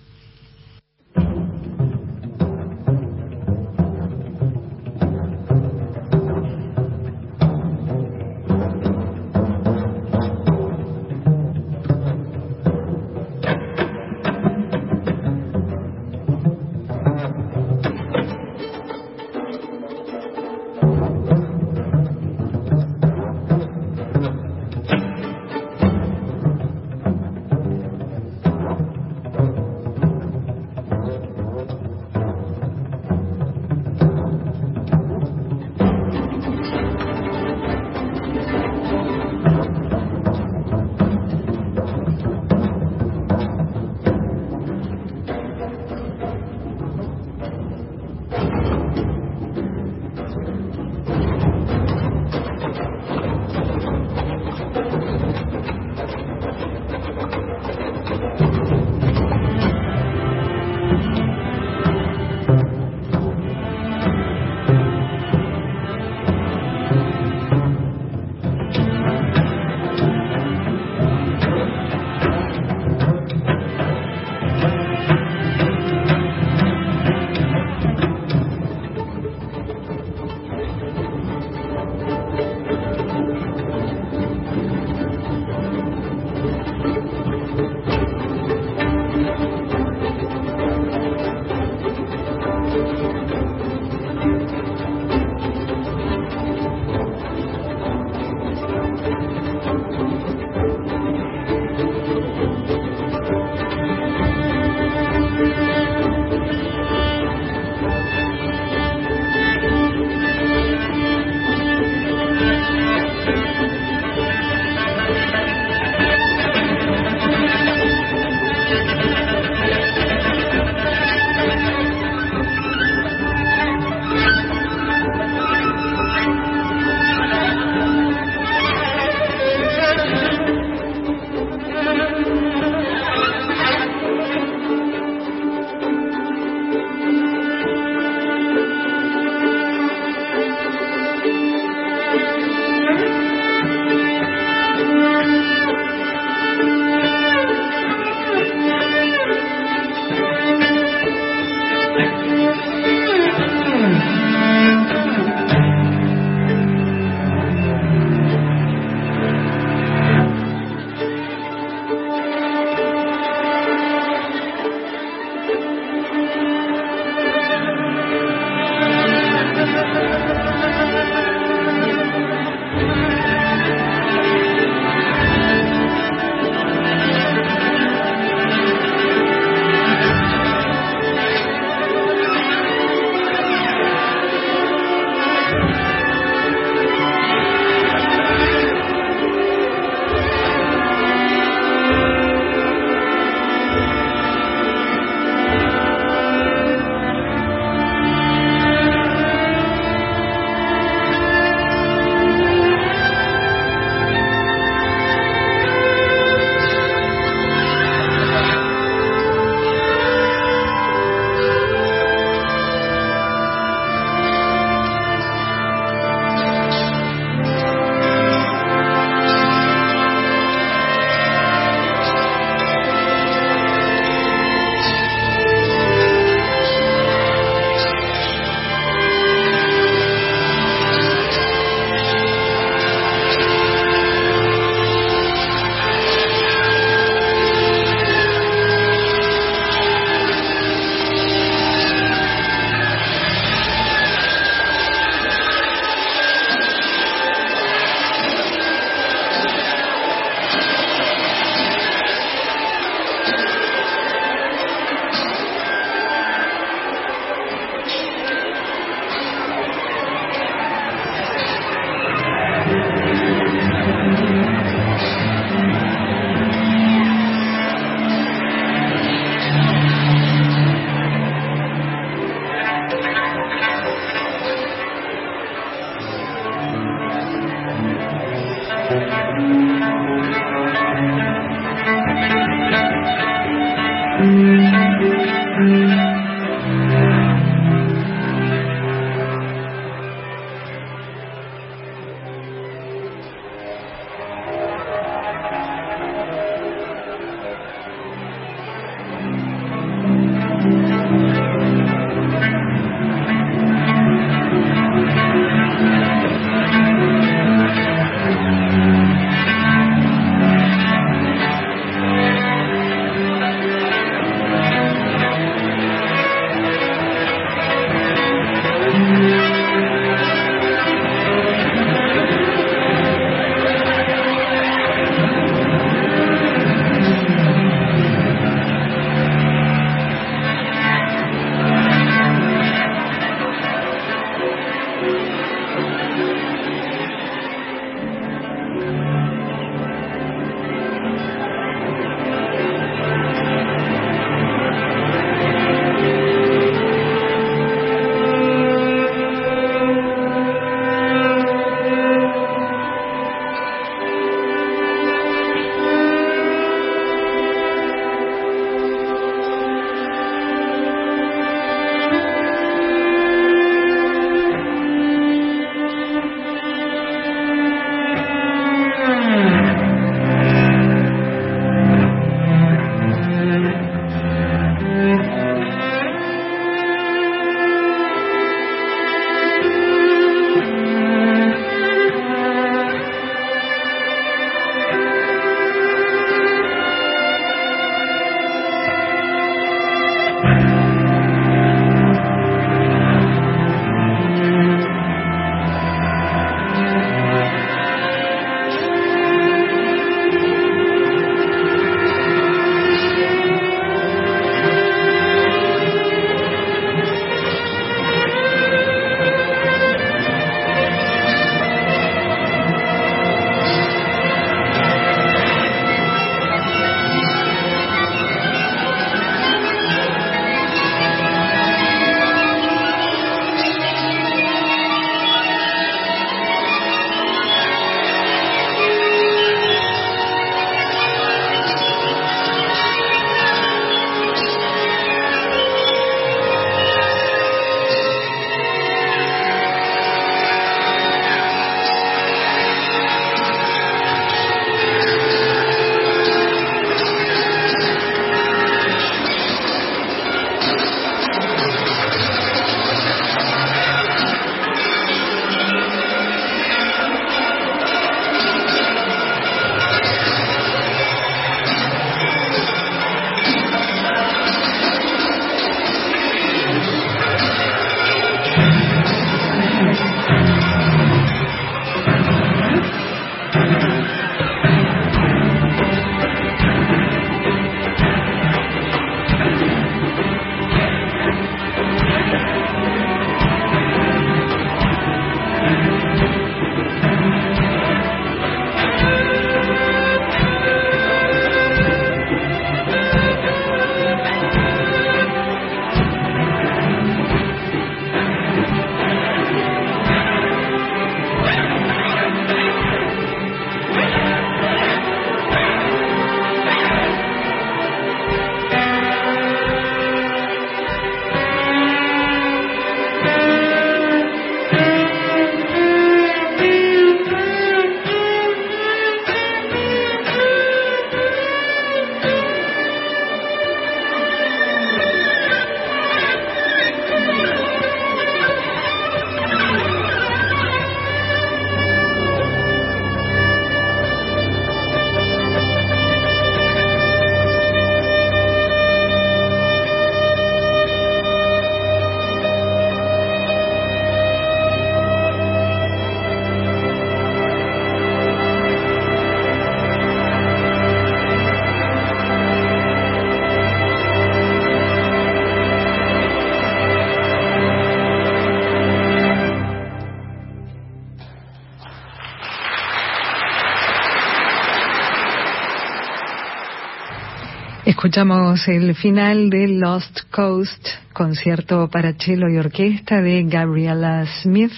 Escuchamos el final de Lost Coast, concierto para cello y orquesta de Gabriela Smith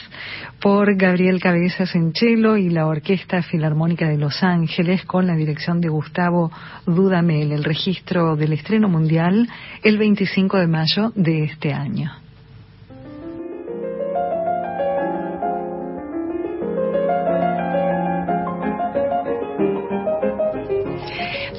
por Gabriel Cabezas en cello y la Orquesta Filarmónica de Los Ángeles con la dirección de Gustavo Dudamel, el registro del estreno mundial el 25 de mayo de este año.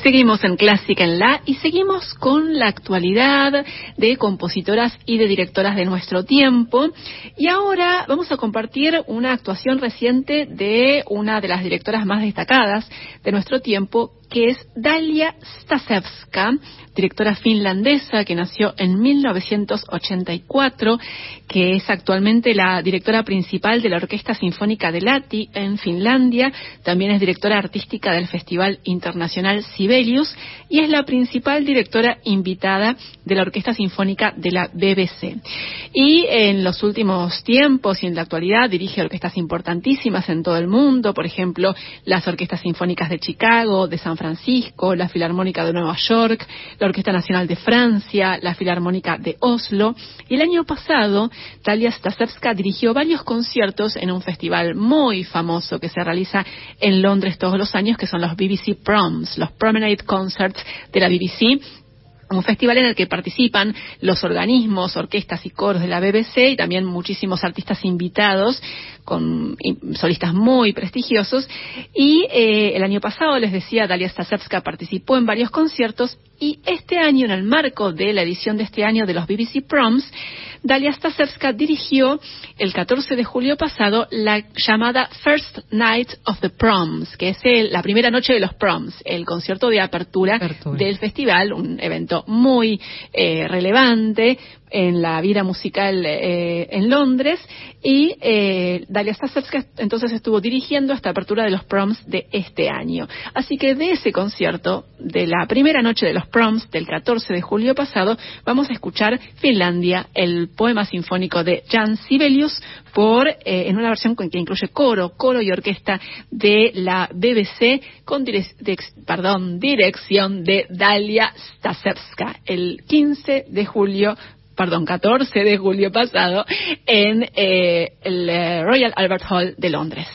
Seguimos en Clásica en La y seguimos con la actualidad de compositoras y de directoras de nuestro tiempo. Y ahora vamos a compartir una actuación reciente de una de las directoras más destacadas de nuestro tiempo, que es Dalia Stasevska, directora finlandesa que nació en 1984, que es actualmente la directora principal de la Orquesta Sinfónica de Lati en Finlandia, también es directora artística del Festival Internacional Sibelius y es la principal directora invitada de la Orquesta Sinfónica de la BBC. Y en los últimos tiempos y en la actualidad dirige orquestas importantísimas en todo el mundo, por ejemplo, las Orquestas Sinfónicas de Chicago, de San Francisco, la Filarmónica de Nueva York, la Orquesta Nacional de Francia, la Filarmónica de Oslo. Y el año pasado, Talia Stasevska dirigió varios conciertos en un festival muy famoso que se realiza en Londres todos los años, que son los BBC Proms, los Promenade De la BBC, un festival en el que participan los organismos, orquestas y coros de la BBC y también muchísimos artistas invitados con solistas muy prestigiosos. Y eh, el año pasado, les decía, Dalia Stasevska participó en varios conciertos y este año, en el marco de la edición de este año de los BBC Proms, Dalia Stasevska dirigió el 14 de julio pasado la llamada First Night of the Proms, que es la primera noche de los Proms, el concierto de apertura, del festival, un evento muy eh, relevante en la vida musical eh, en Londres y eh, Dalia Stasevska entonces estuvo dirigiendo esta apertura de los proms de este año. Así que de ese concierto, de la primera noche de los proms del 14 de julio pasado, vamos a escuchar Finlandia, el poema sinfónico de Jan Sibelius, por, eh, en una versión que incluye coro, coro y orquesta de la BBC con perdón, dirección de Dalia Stasevska, el 15 de julio perdón, 14 de julio pasado en eh, el eh, Royal Albert Hall de Londres.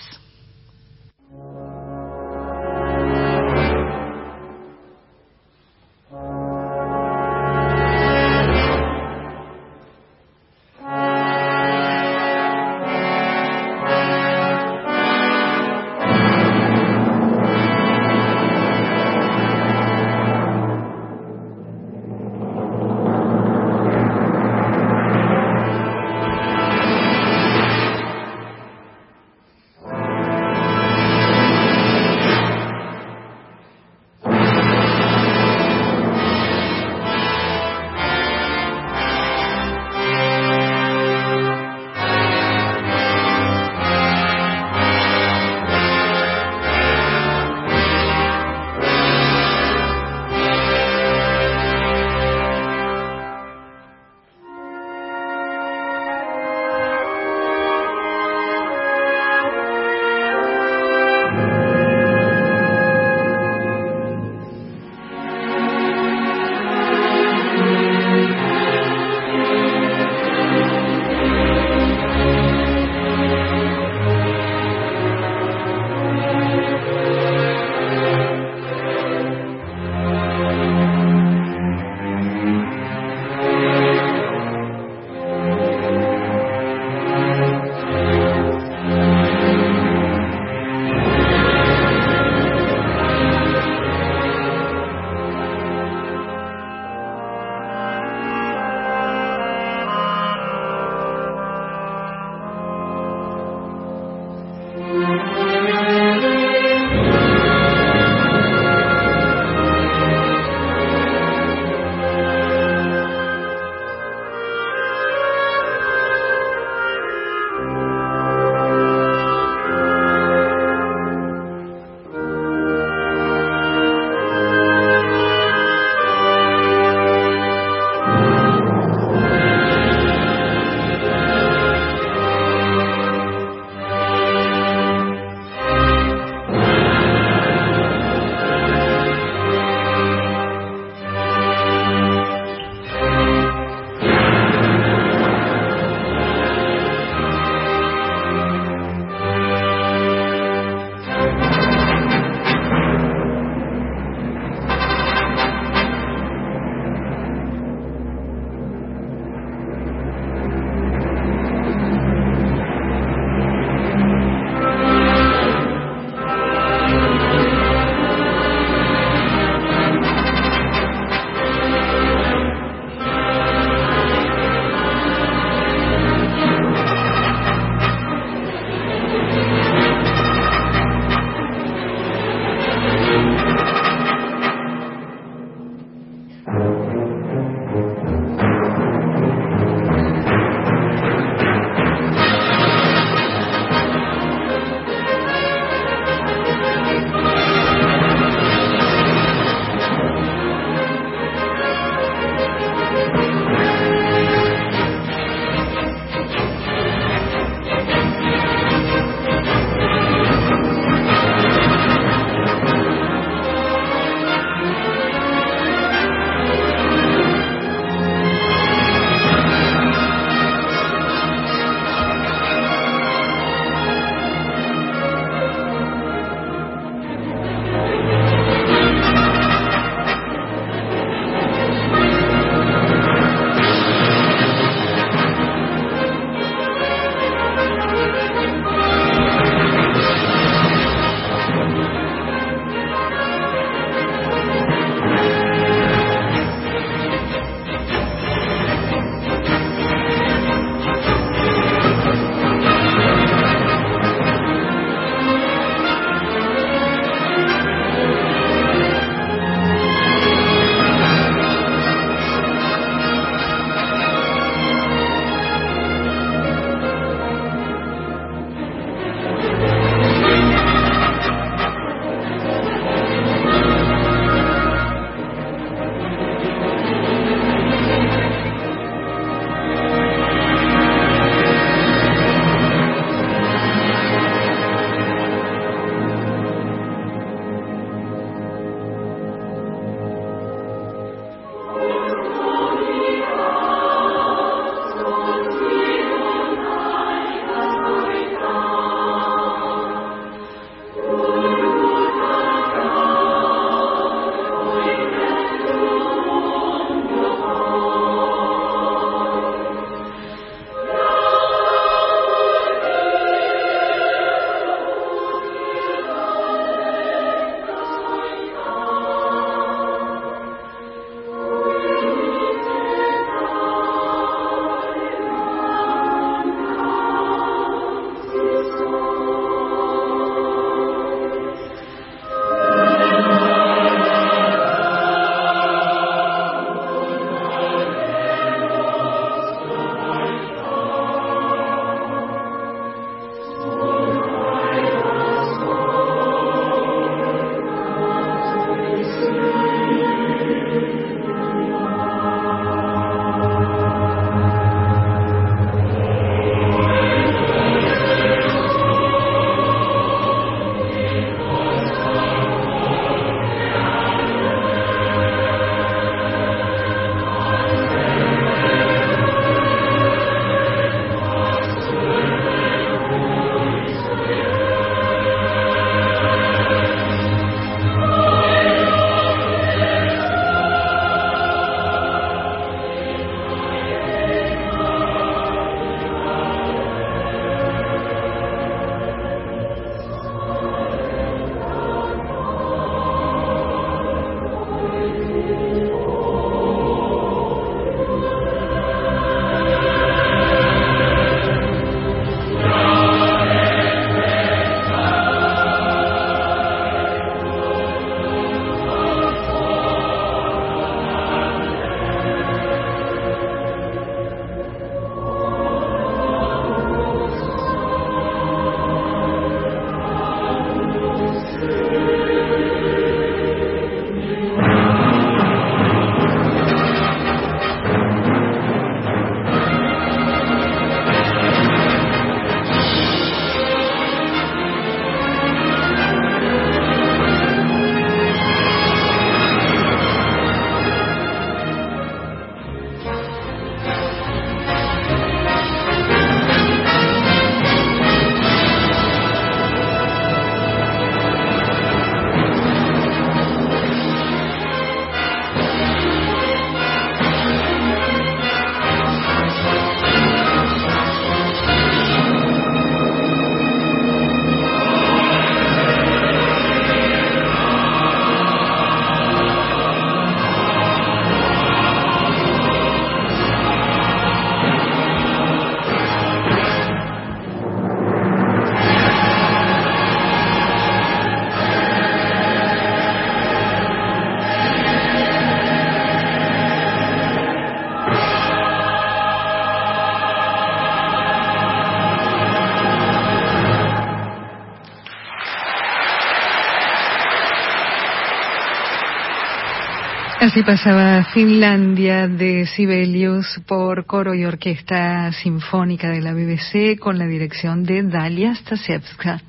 Así pasaba Finlandia de Sibelius por coro y orquesta sinfónica de la BBC con la dirección de Dalia Stasevska.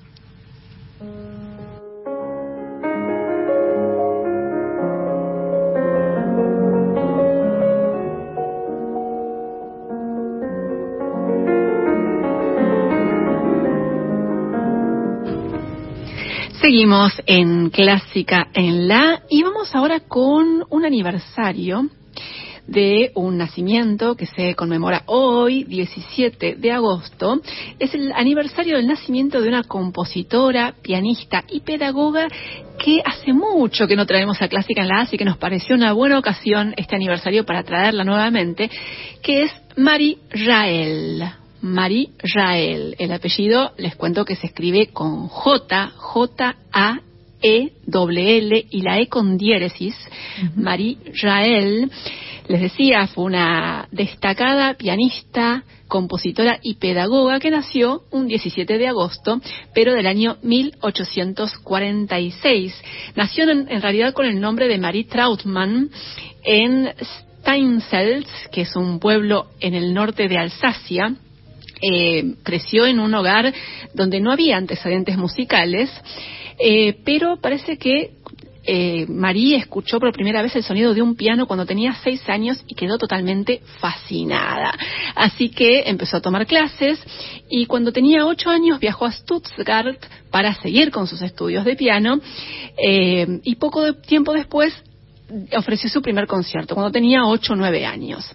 Seguimos en Clásica en la y vamos ahora con un aniversario de un nacimiento que se conmemora hoy, 17 de agosto. Es el aniversario del nacimiento de una compositora, pianista y pedagoga que hace mucho que no traemos a Clásica en la, así que nos pareció una buena ocasión este aniversario para traerla nuevamente, que es Marie Rael. Marie Rael. El apellido les cuento que se escribe con J, J-A. E W L y la E con diéresis, Marie Rael, les decía, fue una destacada pianista, compositora y pedagoga que nació un 17 de agosto, pero del año 1846. Nació en, en realidad con el nombre de Marie Trautmann en Steinselz, que es un pueblo en el norte de Alsacia, eh, creció en un hogar donde no había antecedentes musicales, eh, pero parece que eh, María escuchó por primera vez el sonido de un piano cuando tenía seis años y quedó totalmente fascinada. Así que empezó a tomar clases y cuando tenía ocho años viajó a Stuttgart para seguir con sus estudios de piano y poco tiempo después ofreció su primer concierto, cuando tenía ocho o nueve años.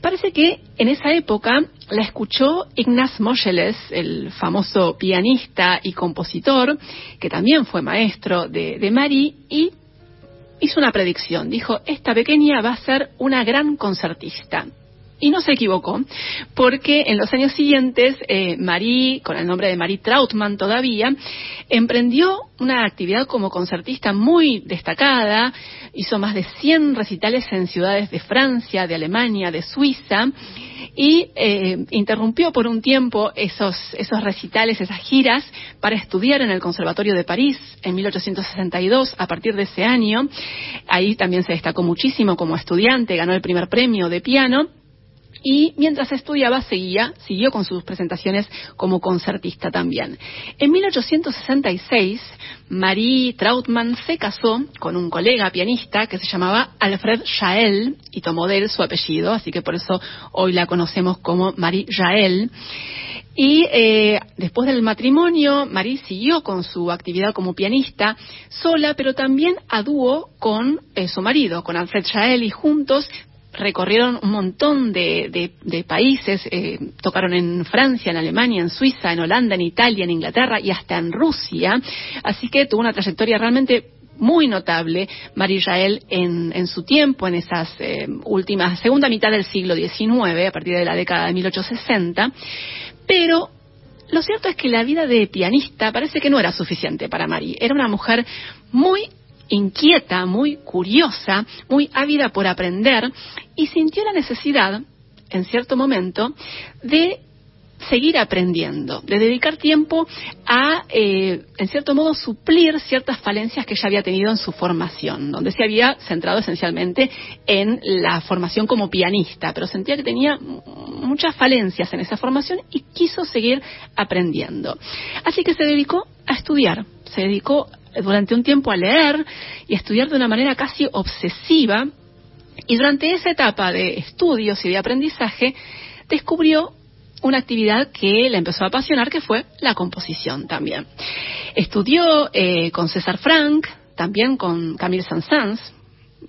Parece que en esa época la escuchó Ignaz Moscheles, el famoso pianista y compositor, que también fue maestro de, de Marie, y hizo una predicción. Dijo, esta pequeña va a ser una gran concertista. Y no se equivocó, porque en los años siguientes, eh, Marie, con el nombre de Marie Trautmann todavía, emprendió una actividad como concertista muy destacada, hizo más de 100 recitales en ciudades de Francia, de Alemania, de Suiza, y eh, interrumpió por un tiempo esos, esos recitales, esas giras, para estudiar en el Conservatorio de París en 1862. A partir de ese año, ahí también se destacó muchísimo como estudiante, ganó el primer premio de piano y mientras estudiaba seguía, siguió con sus presentaciones como concertista también. En 1866, Marie Trautmann se casó con un colega pianista que se llamaba Alfred Jael y tomó de él su apellido, así que por eso hoy la conocemos como Marie Jael. Y eh, después del matrimonio, Marie siguió con su actividad como pianista sola, pero también a dúo con eh, su marido, con Alfred Jael, y juntos recorrieron un montón de, países, eh, tocaron en Francia, en Alemania, en Suiza, en Holanda, en Italia, en Inglaterra y hasta en Rusia. Así que tuvo una trayectoria realmente muy notable María Israel en, su tiempo, en esas eh, últimas, segunda mitad del siglo XIX, a partir de la década de 1860. Pero lo cierto es que la vida de pianista parece que no era suficiente para Marie. Era una mujer muy inquieta, muy curiosa, muy ávida por aprender y sintió la necesidad, en cierto momento, de seguir aprendiendo, de dedicar tiempo a, eh, en cierto modo, suplir ciertas falencias que ella había tenido en su formación, donde se había centrado esencialmente en la formación como pianista, pero sentía que tenía muchas falencias en esa formación y quiso seguir aprendiendo. Así que se dedicó a estudiar, se dedicó durante un tiempo a leer y a estudiar de una manera casi obsesiva. Y durante esa etapa de estudios y de aprendizaje, descubrió una actividad que le empezó a apasionar, que fue la composición también. Estudió eh, con César Frank, también con Camille Saint-Saëns,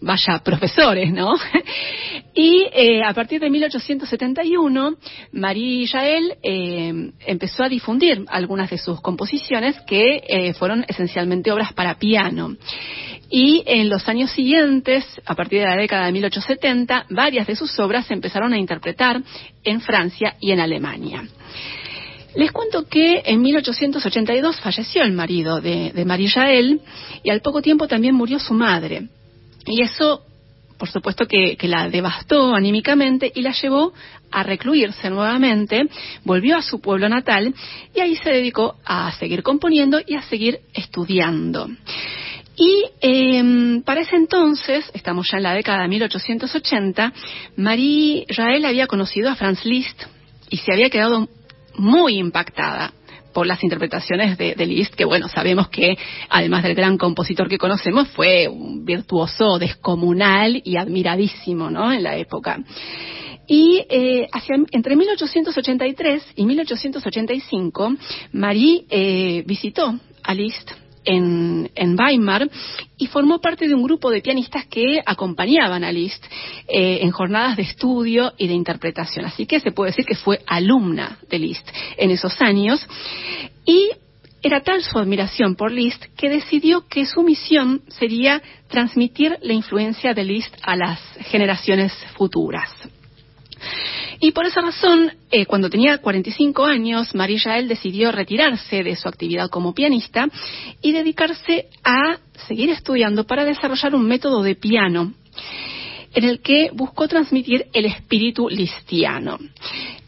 vaya profesores, ¿no? y eh, a partir de 1871, Marie Jael eh, empezó a difundir algunas de sus composiciones que eh, fueron esencialmente obras para piano. Y en los años siguientes, a partir de la década de 1870, varias de sus obras se empezaron a interpretar en Francia y en Alemania. Les cuento que en 1882 falleció el marido de, de Marie Jael y al poco tiempo también murió su madre. Y eso, por supuesto, que, la devastó anímicamente y la llevó a recluirse nuevamente, volvió a su pueblo natal y ahí se dedicó a seguir componiendo y a seguir estudiando. Y em, para ese entonces, estamos ya en la década de 1880, Marie Jael había conocido a Franz Liszt y se había quedado muy impactada por las interpretaciones de, Liszt, que bueno, sabemos que además del gran compositor que conocemos, fue un virtuoso descomunal y admiradísimo, ¿no? En la época. Y eh, hacia, entre 1883 y 1885, Marie eh, visitó a Liszt en, Weimar y formó parte de un grupo de pianistas que acompañaban a Liszt eh, en jornadas de estudio y de interpretación. Así que se puede decir que fue alumna de Liszt en esos años y era tal su admiración por Liszt que decidió que su misión sería transmitir la influencia de Liszt a las generaciones futuras. Y por esa razón, eh, cuando tenía 45 años, María Jael decidió retirarse de su actividad como pianista y dedicarse a seguir estudiando para desarrollar un método de piano en el que buscó transmitir el espíritu listiano.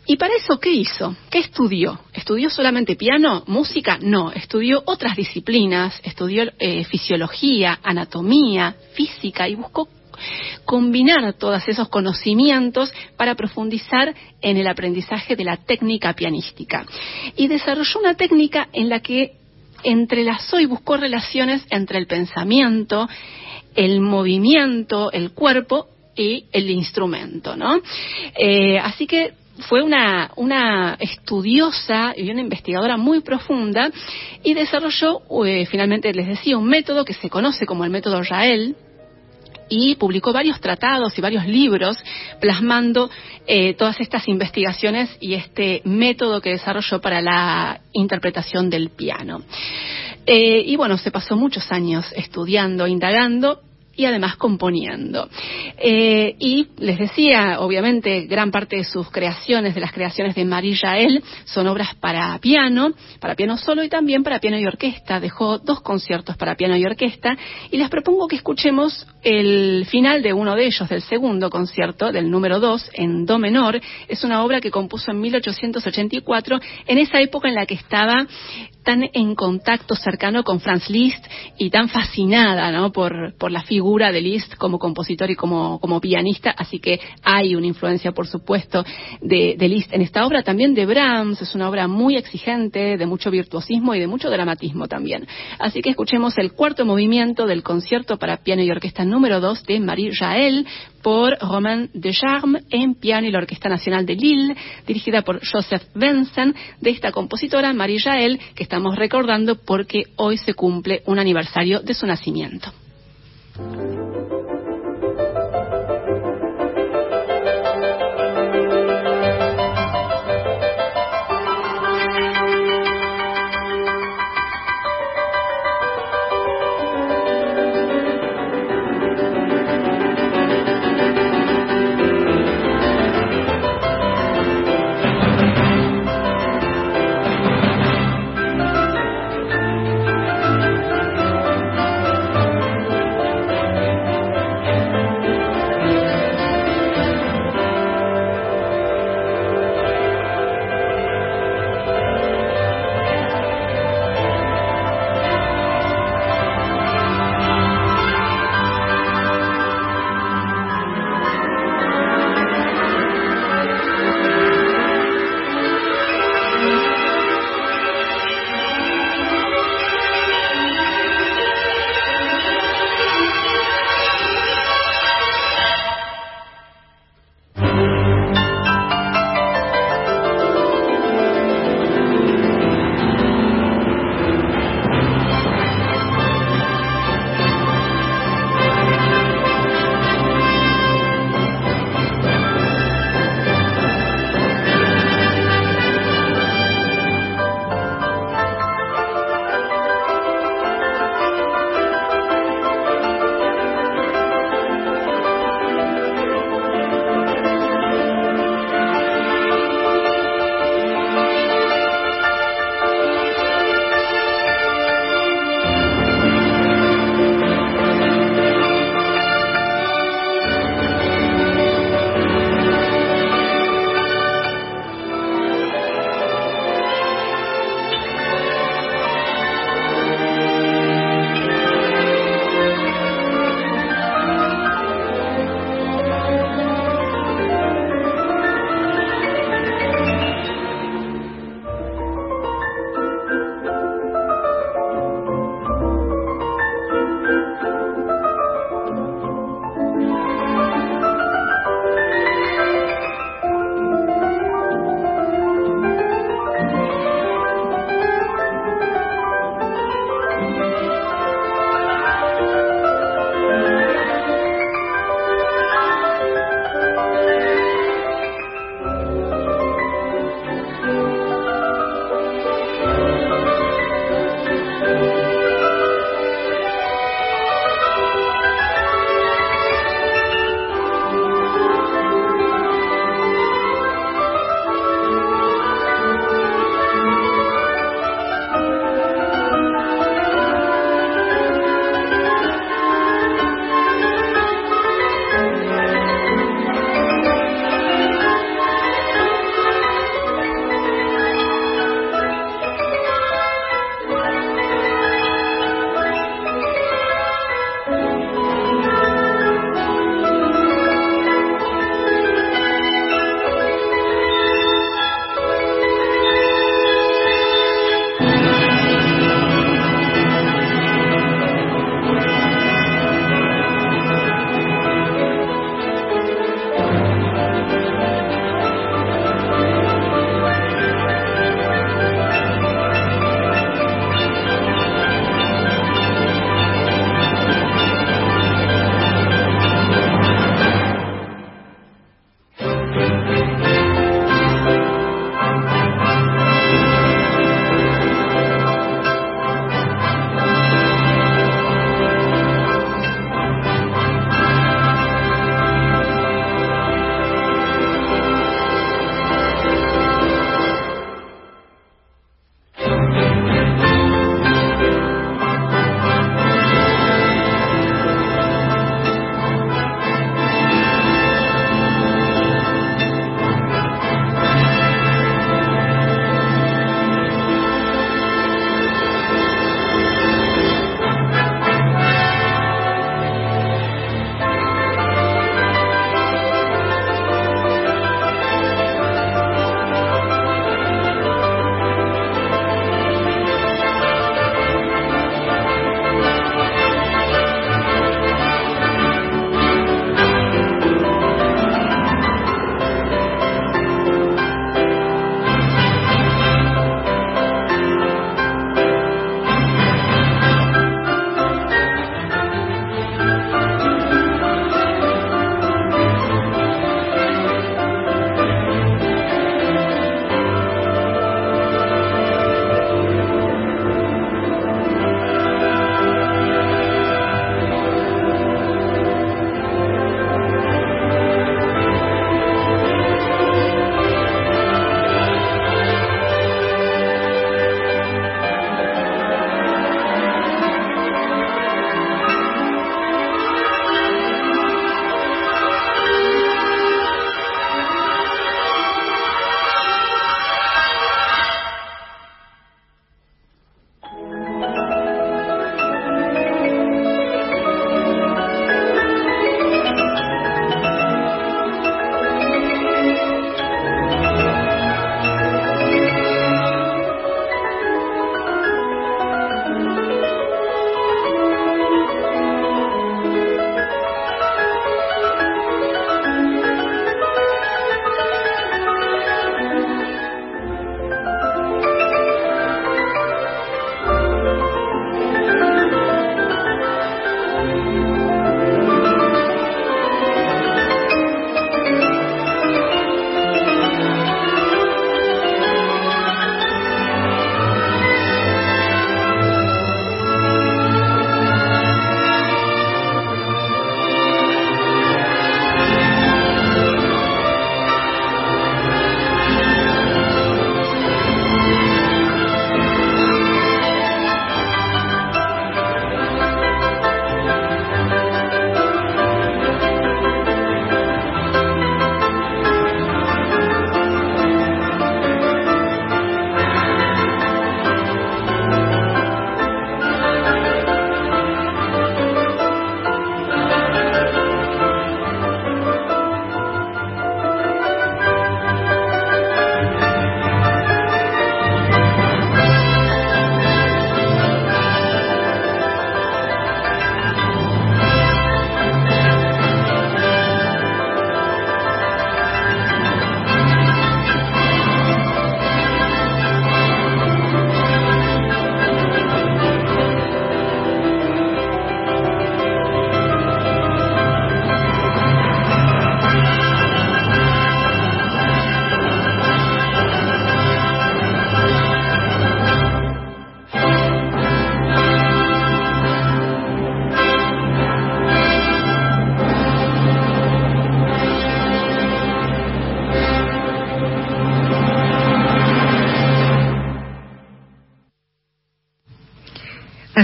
¿Y para eso qué hizo? ¿Qué estudió? ¿Estudió solamente piano, música? No, estudió otras disciplinas, estudió eh, fisiología, anatomía, física y buscó combinar todos esos conocimientos para profundizar en el aprendizaje de la técnica pianística. Y desarrolló una técnica en la que entrelazó y buscó relaciones entre el pensamiento, el movimiento, el cuerpo y el instrumento, ¿no? Eh, así que fue una, una, estudiosa y una investigadora muy profunda y desarrolló, eh, finalmente les decía, un método que se conoce como el método Rael, y publicó varios tratados y varios libros plasmando eh, todas estas investigaciones y este método que desarrolló para la interpretación del piano. Eh, y bueno, se pasó muchos años estudiando, indagando y además componiendo. Eh, y les decía, obviamente, gran parte de sus creaciones, de las creaciones de Marie Jael, son obras para piano, para piano solo y también para piano y orquesta. Dejó dos conciertos para piano y orquesta y les propongo que escuchemos el final de uno de ellos, del segundo concierto, del número dos, en do menor. Es una obra que compuso en 1884, en esa época en la que estaba tan en contacto cercano con Franz Liszt y tan fascinada ¿no? por, por la figura de Liszt como compositor y como, como pianista, así que hay una influencia, por supuesto, de, Liszt en esta obra, también de Brahms, es una obra muy exigente, de mucho virtuosismo y de mucho dramatismo también. Así que escuchemos el cuarto movimiento del concierto para piano y orquesta número 2 de Marie Jael por Romain Descharmes en piano y la Orquesta Nacional de Lille, dirigida por Joseph Benson, de esta compositora Marie Jael, que estamos recordando porque hoy se cumple un aniversario de su nacimiento.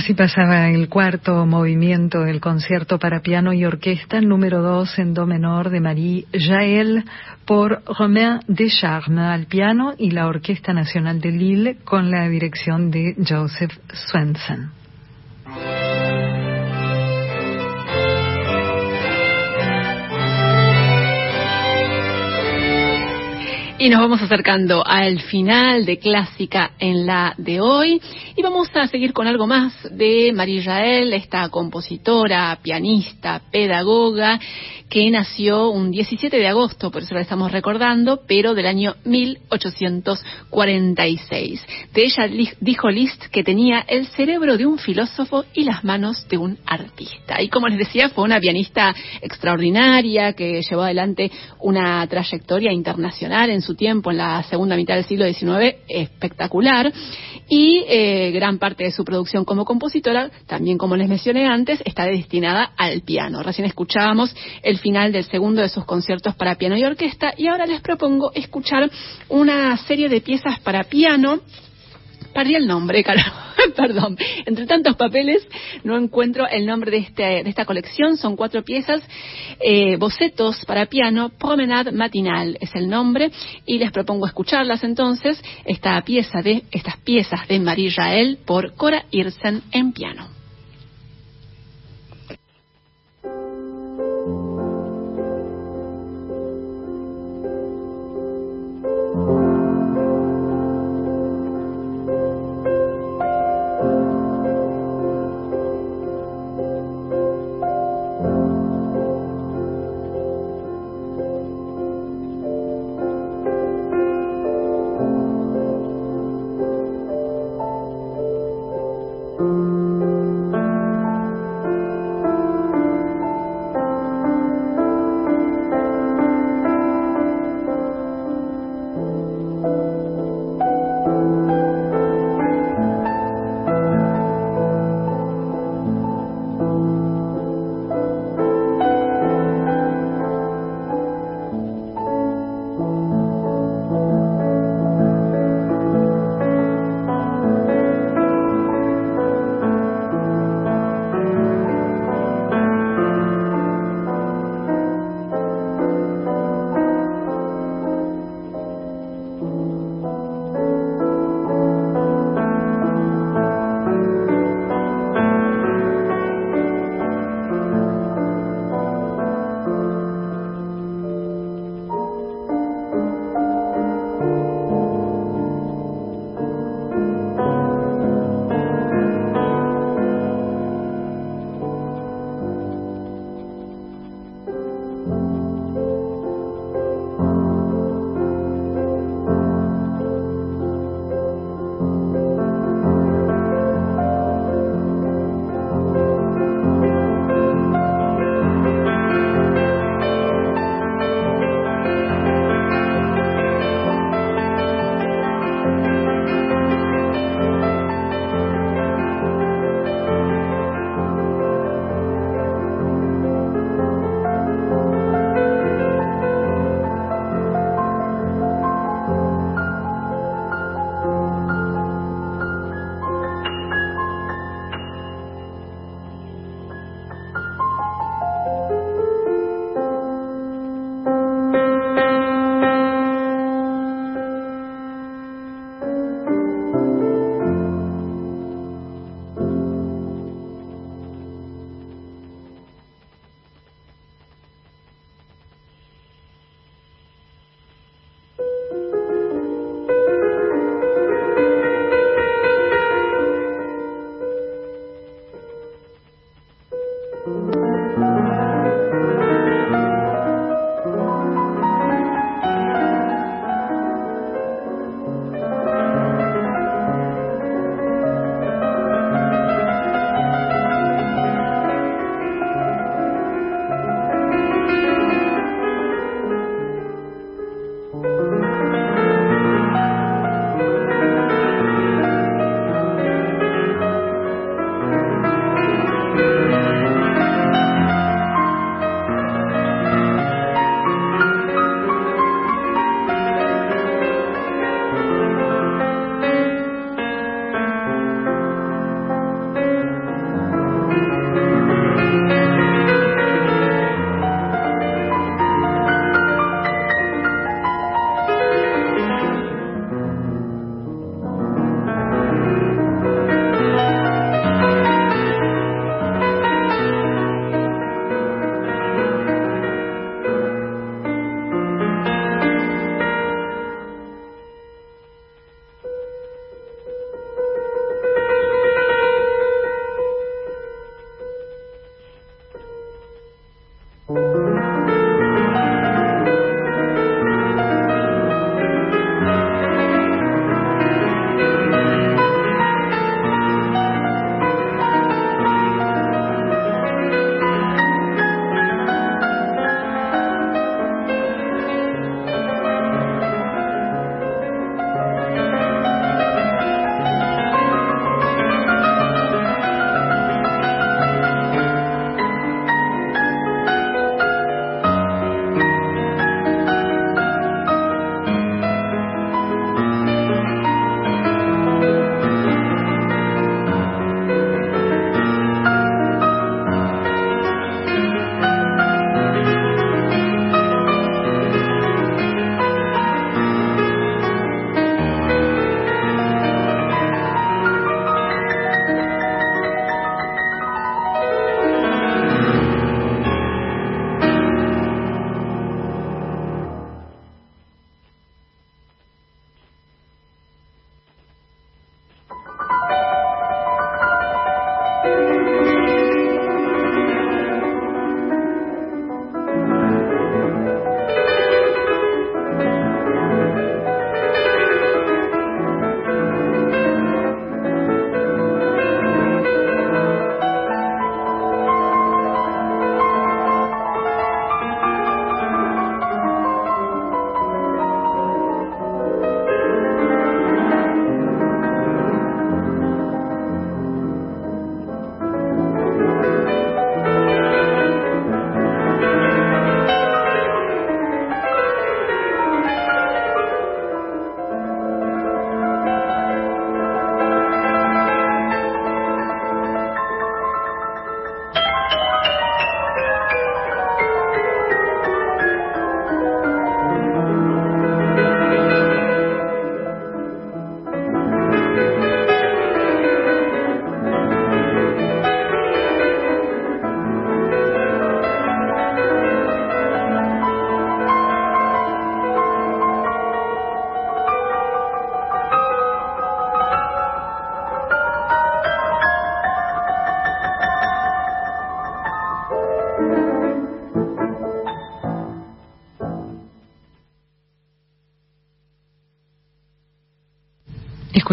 Así pasaba el cuarto movimiento del concierto para piano y orquesta, número dos en do menor de Marie Jael por Romain Descharmes al piano y la Orquesta Nacional de Lille con la dirección de Joseph Swenson. Y nos vamos acercando al final de Clásica en la de hoy y vamos a seguir con algo más de María Jael, esta compositora, pianista, pedagoga que nació un 17 de agosto, por eso la estamos recordando, pero del año 1846. De ella dijo Liszt que tenía el cerebro de un filósofo y las manos de un artista. Y como les decía, fue una pianista extraordinaria que llevó adelante una trayectoria internacional en su tiempo, en la segunda mitad del siglo XIX, espectacular. Y eh, gran parte de su producción como compositora, también como les mencioné antes, está destinada al piano. Recién escuchábamos el final del segundo de sus conciertos para piano y orquesta y ahora les propongo escuchar una serie de piezas para piano Perdí el nombre. Perdón. Entre tantos papeles no encuentro el nombre de, este, de esta colección. Son cuatro piezas. Eh, bocetos para piano. Promenade matinal es el nombre. Y les propongo escucharlas entonces. Esta pieza de, estas piezas de Marie Jael por Cora Irsen en piano.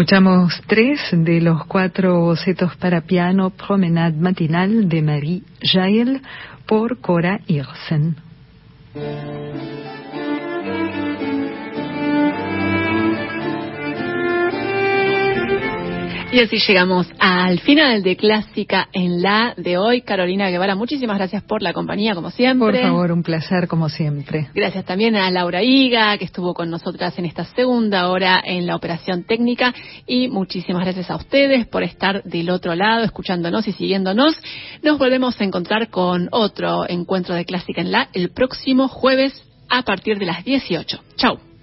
Escuchamos tres de los cuatro bocetos para piano Promenade Matinal de Marie Jael por Cora Irsen. Y así llegamos al final de Clásica en la de hoy. Carolina Guevara, muchísimas gracias por la compañía, como siempre. Por favor, un placer, como siempre. Gracias también a Laura Higa, que estuvo con nosotras en esta segunda hora en la operación técnica. Y muchísimas gracias a ustedes por estar del otro lado, escuchándonos y siguiéndonos. Nos volvemos a encontrar con otro encuentro de Clásica en la el próximo jueves a partir de las 18. Chau.